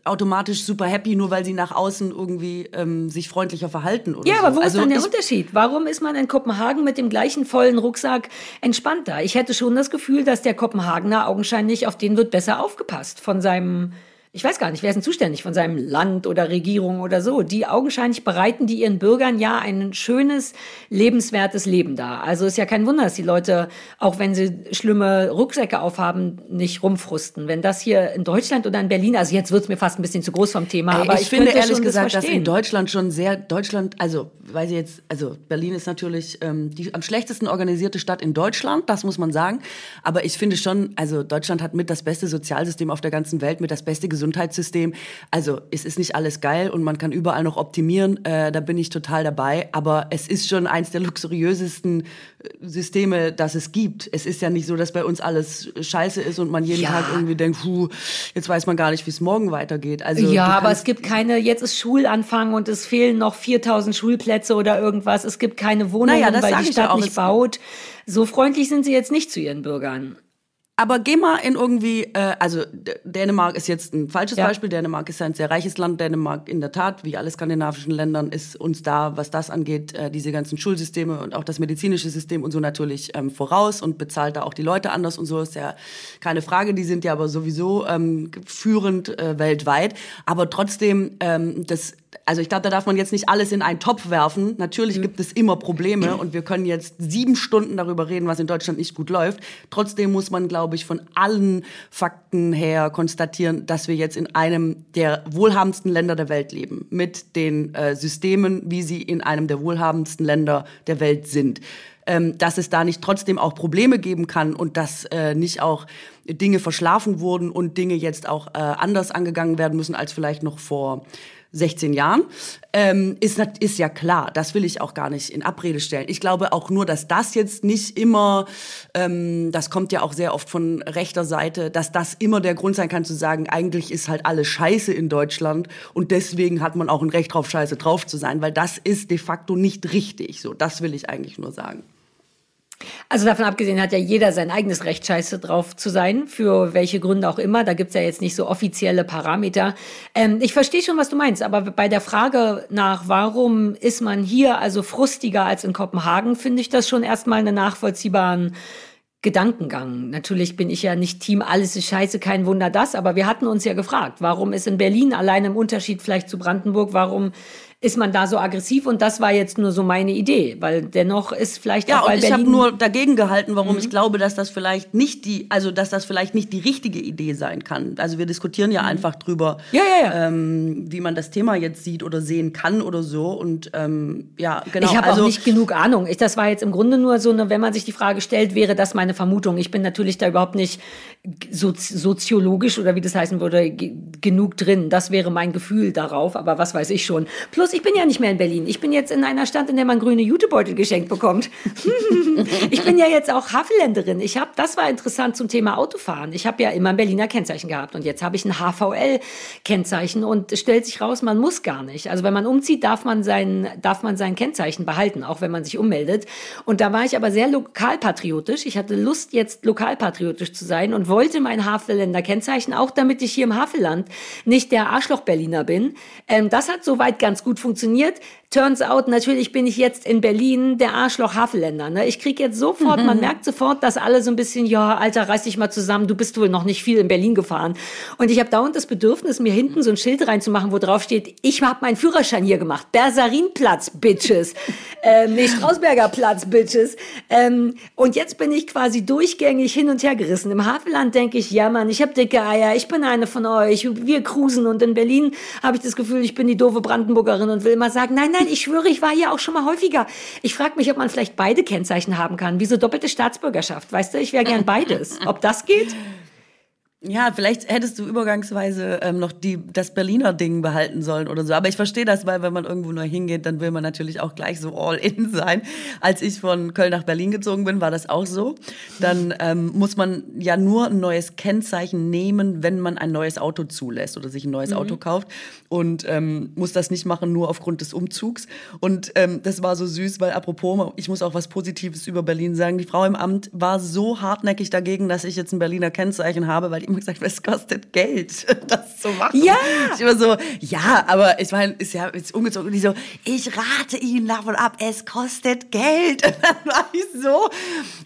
automatisch super happy, nur weil sie nach außen irgendwie ähm, sich freundlicher verhalten oder Ja, so. aber wo also ist dann der Unterschied? Warum ist man in Kopenhagen mit dem gleichen vollen Rucksack entspannter? Ich hätte schon das Gefühl, dass der Kopenhagener augenscheinlich auf den wird besser aufgepasst von seinem ich weiß gar nicht, wer ist denn zuständig von seinem Land oder Regierung oder so. Die augenscheinlich bereiten die ihren Bürgern ja ein schönes, lebenswertes Leben dar. Also ist ja kein Wunder, dass die Leute, auch wenn sie schlimme Rucksäcke aufhaben, nicht rumfrusten. Wenn das hier in Deutschland oder in Berlin, also jetzt wird's mir fast ein bisschen zu groß vom Thema, aber ich, ich finde ehrlich gesagt, das dass in Deutschland schon sehr, Deutschland, also, weil sie jetzt, also Berlin ist natürlich ähm, die am schlechtesten organisierte Stadt in Deutschland, das muss man sagen. Aber ich finde schon, also Deutschland hat mit das beste Sozialsystem auf der ganzen Welt, mit das beste Gesundheitssystem Gesundheitssystem. Also es ist nicht alles geil und man kann überall noch optimieren. Äh, da bin ich total dabei. Aber es ist schon eins der luxuriösesten äh, Systeme, das es gibt. Es ist ja nicht so, dass bei uns alles scheiße ist und man jeden ja. Tag irgendwie denkt, puh, jetzt weiß man gar nicht, wie es morgen weitergeht. Also ja, aber es gibt keine, jetzt ist Schulanfang und es fehlen noch 4000 Schulplätze oder irgendwas. Es gibt keine Wohnungen, naja, weil die Stadt nicht baut. So freundlich sind sie jetzt nicht zu ihren Bürgern. Aber geh mal in irgendwie, äh, also Dänemark ist jetzt ein falsches ja. Beispiel. Dänemark ist ein sehr reiches Land. Dänemark in der Tat, wie alle skandinavischen Ländern, ist uns da, was das angeht, äh, diese ganzen Schulsysteme und auch das medizinische System und so natürlich ähm, voraus und bezahlt da auch die Leute anders und so ist ja keine Frage. Die sind ja aber sowieso ähm, führend äh, weltweit. Aber trotzdem, ähm, das also ich glaube, da darf man jetzt nicht alles in einen Topf werfen. Natürlich mhm. gibt es immer Probleme und wir können jetzt sieben Stunden darüber reden, was in Deutschland nicht gut läuft. Trotzdem muss man, glaube ich, von allen Fakten her konstatieren, dass wir jetzt in einem der wohlhabendsten Länder der Welt leben. Mit den äh, Systemen, wie sie in einem der wohlhabendsten Länder der Welt sind. Ähm, dass es da nicht trotzdem auch Probleme geben kann und dass äh, nicht auch Dinge verschlafen wurden und Dinge jetzt auch äh, anders angegangen werden müssen als vielleicht noch vor 16 Jahren, ähm, ist, ist ja klar. Das will ich auch gar nicht in Abrede stellen. Ich glaube auch nur, dass das jetzt nicht immer, ähm, das kommt ja auch sehr oft von rechter Seite, dass das immer der Grund sein kann zu sagen, eigentlich ist halt alles Scheiße in Deutschland und deswegen hat man auch ein Recht drauf, Scheiße drauf zu sein, weil das ist de facto nicht richtig. So, das will ich eigentlich nur sagen. Also davon abgesehen hat ja jeder sein eigenes Recht, scheiße drauf zu sein, für welche Gründe auch immer. Da gibt's ja jetzt nicht so offizielle Parameter. Ähm, ich verstehe schon, was du meinst, aber bei der Frage nach, warum ist man hier also frustiger als in Kopenhagen, finde ich das schon erstmal einen nachvollziehbaren Gedankengang. Natürlich bin ich ja nicht Team, alles ist scheiße, kein Wunder das, aber wir hatten uns ja gefragt, warum ist in Berlin allein im Unterschied vielleicht zu Brandenburg, warum ist man da so aggressiv und das war jetzt nur so meine Idee, weil dennoch ist vielleicht ja, auch bei und ich habe nur dagegen gehalten, warum mhm. ich glaube, dass das vielleicht nicht die, also dass das vielleicht nicht die richtige Idee sein kann. Also wir diskutieren ja mhm. einfach drüber, ja, ja, ja. Ähm, wie man das Thema jetzt sieht oder sehen kann oder so und ähm, ja, genau. Ich habe also, auch nicht genug Ahnung. Ich, das war jetzt im Grunde nur so, eine, wenn man sich die Frage stellt, wäre das meine Vermutung. Ich bin natürlich da überhaupt nicht so, soziologisch oder wie das heißen würde, genug drin. Das wäre mein Gefühl darauf, aber was weiß ich schon. Plus, ich bin ja nicht mehr in Berlin. Ich bin jetzt in einer Stadt, in der man grüne Jutebeutel geschenkt bekommt. ich bin ja jetzt auch Hafenländerin. Ich habe, das war interessant zum Thema Autofahren. Ich habe ja immer ein Berliner Kennzeichen gehabt und jetzt habe ich ein HVL-Kennzeichen und es stellt sich raus, man muss gar nicht. Also wenn man umzieht, darf man sein, darf man sein Kennzeichen behalten, auch wenn man sich ummeldet. Und da war ich aber sehr lokalpatriotisch. Ich hatte Lust, jetzt lokalpatriotisch zu sein und wollte mein Havelländer Kennzeichen, auch damit ich hier im Havelland nicht der Arschloch-Berliner bin. Ähm, das hat soweit ganz gut funktioniert. Turns out, natürlich bin ich jetzt in Berlin der Arschloch Havelländer. Ne? Ich krieg jetzt sofort, mhm. man merkt sofort, dass alle so ein bisschen, ja, Alter, reiß dich mal zusammen, du bist wohl noch nicht viel in Berlin gefahren. Und ich habe dauernd das Bedürfnis, mir hinten so ein Schild reinzumachen, wo drauf steht, ich habe meinen Führerschein hier gemacht. Bersarinplatz, Bitches. ähm, nee, Strausberger Platz, Bitches. Ähm, und jetzt bin ich quasi durchgängig hin und her gerissen. Im Havelland denke ich, ja Mann, ich habe dicke Eier, ich bin eine von euch, wir cruisen. Und in Berlin habe ich das Gefühl, ich bin die doofe Brandenburgerin und will immer sagen, nein, nein, ich schwöre, ich war hier auch schon mal häufiger. Ich frage mich, ob man vielleicht beide Kennzeichen haben kann, wie so doppelte Staatsbürgerschaft. Weißt du, ich wäre gern beides. Ob das geht? Ja, vielleicht hättest du übergangsweise ähm, noch die, das Berliner Ding behalten sollen oder so. Aber ich verstehe das, weil wenn man irgendwo neu hingeht, dann will man natürlich auch gleich so all in sein. Als ich von Köln nach Berlin gezogen bin, war das auch so. Dann ähm, muss man ja nur ein neues Kennzeichen nehmen, wenn man ein neues Auto zulässt oder sich ein neues mhm. Auto kauft. Und ähm, muss das nicht machen, nur aufgrund des Umzugs. Und ähm, das war so süß, weil apropos, ich muss auch was Positives über Berlin sagen. Die Frau im Amt war so hartnäckig dagegen, dass ich jetzt ein Berliner Kennzeichen habe, weil immer gesagt, es kostet Geld, das zu machen. Ja. Ich immer so, ja, aber ich meine, ist ja jetzt umgezogen. Und die so, ich rate Ihnen davon ab, es kostet Geld. Und dann war ich so,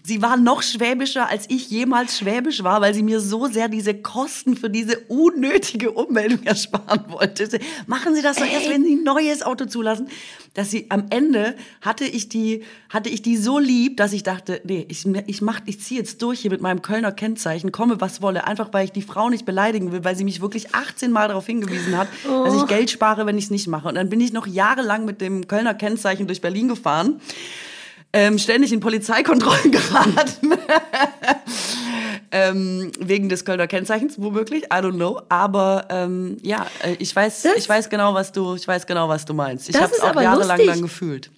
sie war noch schwäbischer, als ich jemals schwäbisch war, weil sie mir so sehr diese Kosten für diese unnötige Ummeldung ersparen wollte. Machen Sie das doch erst, wenn Sie ein neues Auto zulassen. Dass sie am Ende hatte ich die, hatte ich die so lieb, dass ich dachte, nee, ich, ich mach, ich ziehe jetzt durch hier mit meinem Kölner Kennzeichen, komme was wolle, einfach weil ich die Frau nicht beleidigen will, weil sie mich wirklich 18 Mal darauf hingewiesen hat, oh. dass ich oh. Geld spare, wenn ich es nicht mache. Und dann bin ich noch jahrelang mit dem Kölner Kennzeichen durch Berlin gefahren, ähm, ständig in Polizeikontrollen geraten. ähm, wegen des Kölner Kennzeichens, womöglich, I don't know. Aber ähm, ja, äh, ich weiß, das, ich weiß genau, was du, ich weiß genau, was du meinst. Ich habe es auch jahrelang lustig. dann gefühlt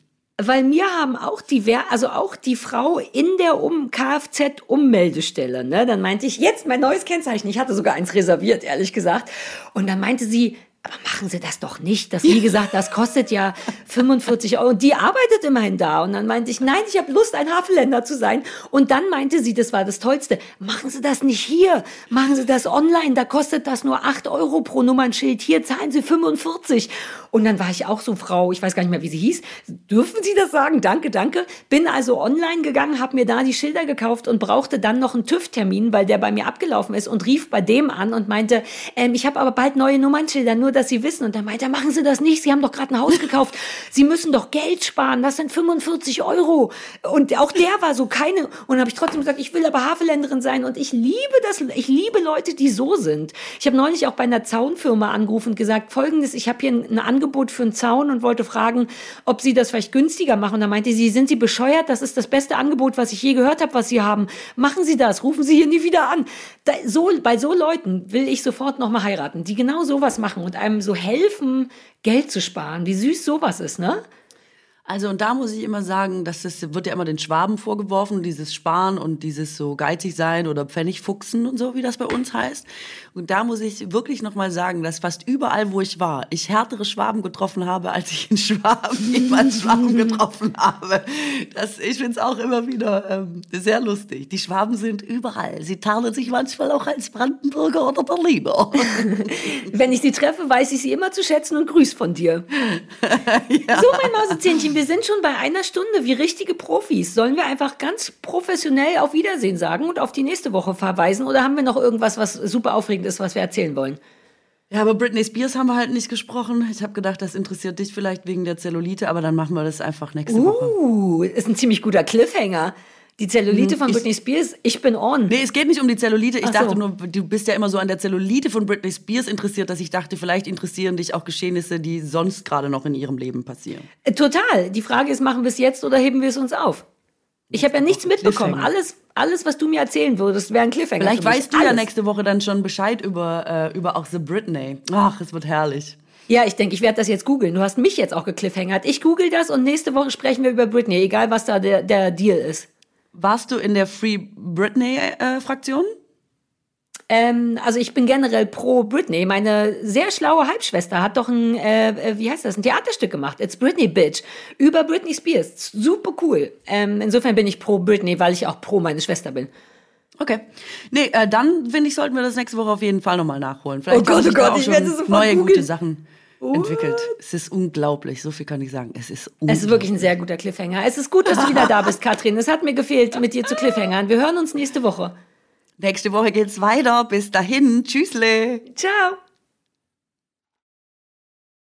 weil mir haben auch die, also auch die Frau in der um Kfz-Ummeldestelle, ne, dann meinte ich, jetzt mein neues Kennzeichen. Ich hatte sogar eins reserviert, ehrlich gesagt. Und dann meinte sie, aber machen Sie das doch nicht. Das, wie gesagt, das kostet ja 45 Euro. Und die arbeitet immerhin da. Und dann meinte ich, nein, ich habe Lust, ein Hafenländer zu sein. Und dann meinte sie, das war das Tollste, machen Sie das nicht hier. Machen Sie das online. Da kostet das nur 8 Euro pro Nummernschild. Hier zahlen Sie 45. Und dann war ich auch so, Frau, ich weiß gar nicht mehr, wie sie hieß. Dürfen Sie das sagen? Danke, danke. Bin also online gegangen, habe mir da die Schilder gekauft und brauchte dann noch einen TÜV-Termin, weil der bei mir abgelaufen ist und rief bei dem an und meinte, ähm, ich habe aber bald neue Nummernschilder, nur dass Sie wissen. Und dann meinte er, machen Sie das nicht, Sie haben doch gerade ein Haus gekauft. Sie müssen doch Geld sparen, das sind 45 Euro. Und auch der war so keine. Und habe ich trotzdem gesagt, ich will aber Haveländerin sein und ich liebe das, ich liebe Leute, die so sind. Ich habe neulich auch bei einer Zaunfirma angerufen und gesagt, folgendes, ich habe hier ein Angebot für einen Zaun und wollte fragen, ob Sie das vielleicht günstiger machen. Und da meinte sie, sind Sie bescheuert? Das ist das beste Angebot, was ich je gehört habe, was Sie haben. Machen Sie das, rufen Sie hier nie wieder an. Da, so, bei so Leuten will ich sofort nochmal heiraten, die genau sowas machen und einem so helfen, Geld zu sparen. Wie süß sowas ist, ne? Also und da muss ich immer sagen, dass das wird ja immer den Schwaben vorgeworfen, dieses Sparen und dieses so geizig sein oder Pfennigfuchsen und so, wie das bei uns heißt. Und da muss ich wirklich nochmal sagen, dass fast überall, wo ich war, ich härtere Schwaben getroffen habe, als ich in Schwaben jemals Schwaben getroffen habe. Das, ich finde es auch immer wieder ähm, sehr lustig. Die Schwaben sind überall. Sie tarnen sich manchmal auch als Brandenburger oder Berliner. Wenn ich sie treffe, weiß ich sie immer zu schätzen und grüß von dir. ja. So, mein Mausezähnchen, wir sind schon bei einer Stunde wie richtige Profis. Sollen wir einfach ganz professionell auf Wiedersehen sagen und auf die nächste Woche verweisen? Oder haben wir noch irgendwas, was super aufregend ist, was wir erzählen wollen? Ja, aber Britney Spears haben wir halt nicht gesprochen. Ich habe gedacht, das interessiert dich vielleicht wegen der Zellulite, aber dann machen wir das einfach nächste Woche. Uh, ist ein ziemlich guter Cliffhanger. Die Zellulite von ich- Britney Spears, ich bin on. Nee, es geht nicht um die Zellulite. Ich Ach dachte so. nur, du bist ja immer so an der Zellulite von Britney Spears interessiert, dass ich dachte, vielleicht interessieren dich auch Geschehnisse, die sonst gerade noch in ihrem Leben passieren. Äh, Total. Die Frage ist, machen wir es jetzt oder heben wir es uns auf? Ich habe ja nichts mitbekommen. Alles, alles, was du mir erzählen würdest, wäre ein Cliffhanger. Vielleicht weißt du ja Alles. nächste Woche dann schon Bescheid über, äh, über auch The Britney. Ach, es wird herrlich. Ja, ich denke, ich werde das jetzt googeln. Du hast mich jetzt auch gekliffhangert. Ich google das und nächste Woche sprechen wir über Britney, egal was da der, der Deal ist. Warst du in der Free Britney-Fraktion? Ähm, also ich bin generell pro Britney. Meine sehr schlaue Halbschwester hat doch ein, äh, äh, wie heißt das, ein Theaterstück gemacht. It's Britney Bitch. Über Britney Spears. Super cool. Ähm, insofern bin ich pro Britney, weil ich auch pro meine Schwester bin. Okay. Nee, äh, dann finde ich, sollten wir das nächste Woche auf jeden Fall nochmal nachholen. Vielleicht Oh Gott, oh Gott, ich werde sofort neue googeln. gute Sachen entwickelt. Es ist unglaublich, so viel kann ich sagen. Es ist unglaublich. Es ist wirklich ein sehr guter Cliffhanger. Es ist gut, dass du wieder da bist, Katrin. Es hat mir gefehlt, mit dir zu Cliffhangern. Wir hören uns nächste Woche. Nächste Woche geht's weiter. Bis dahin. Tschüssle. Ciao.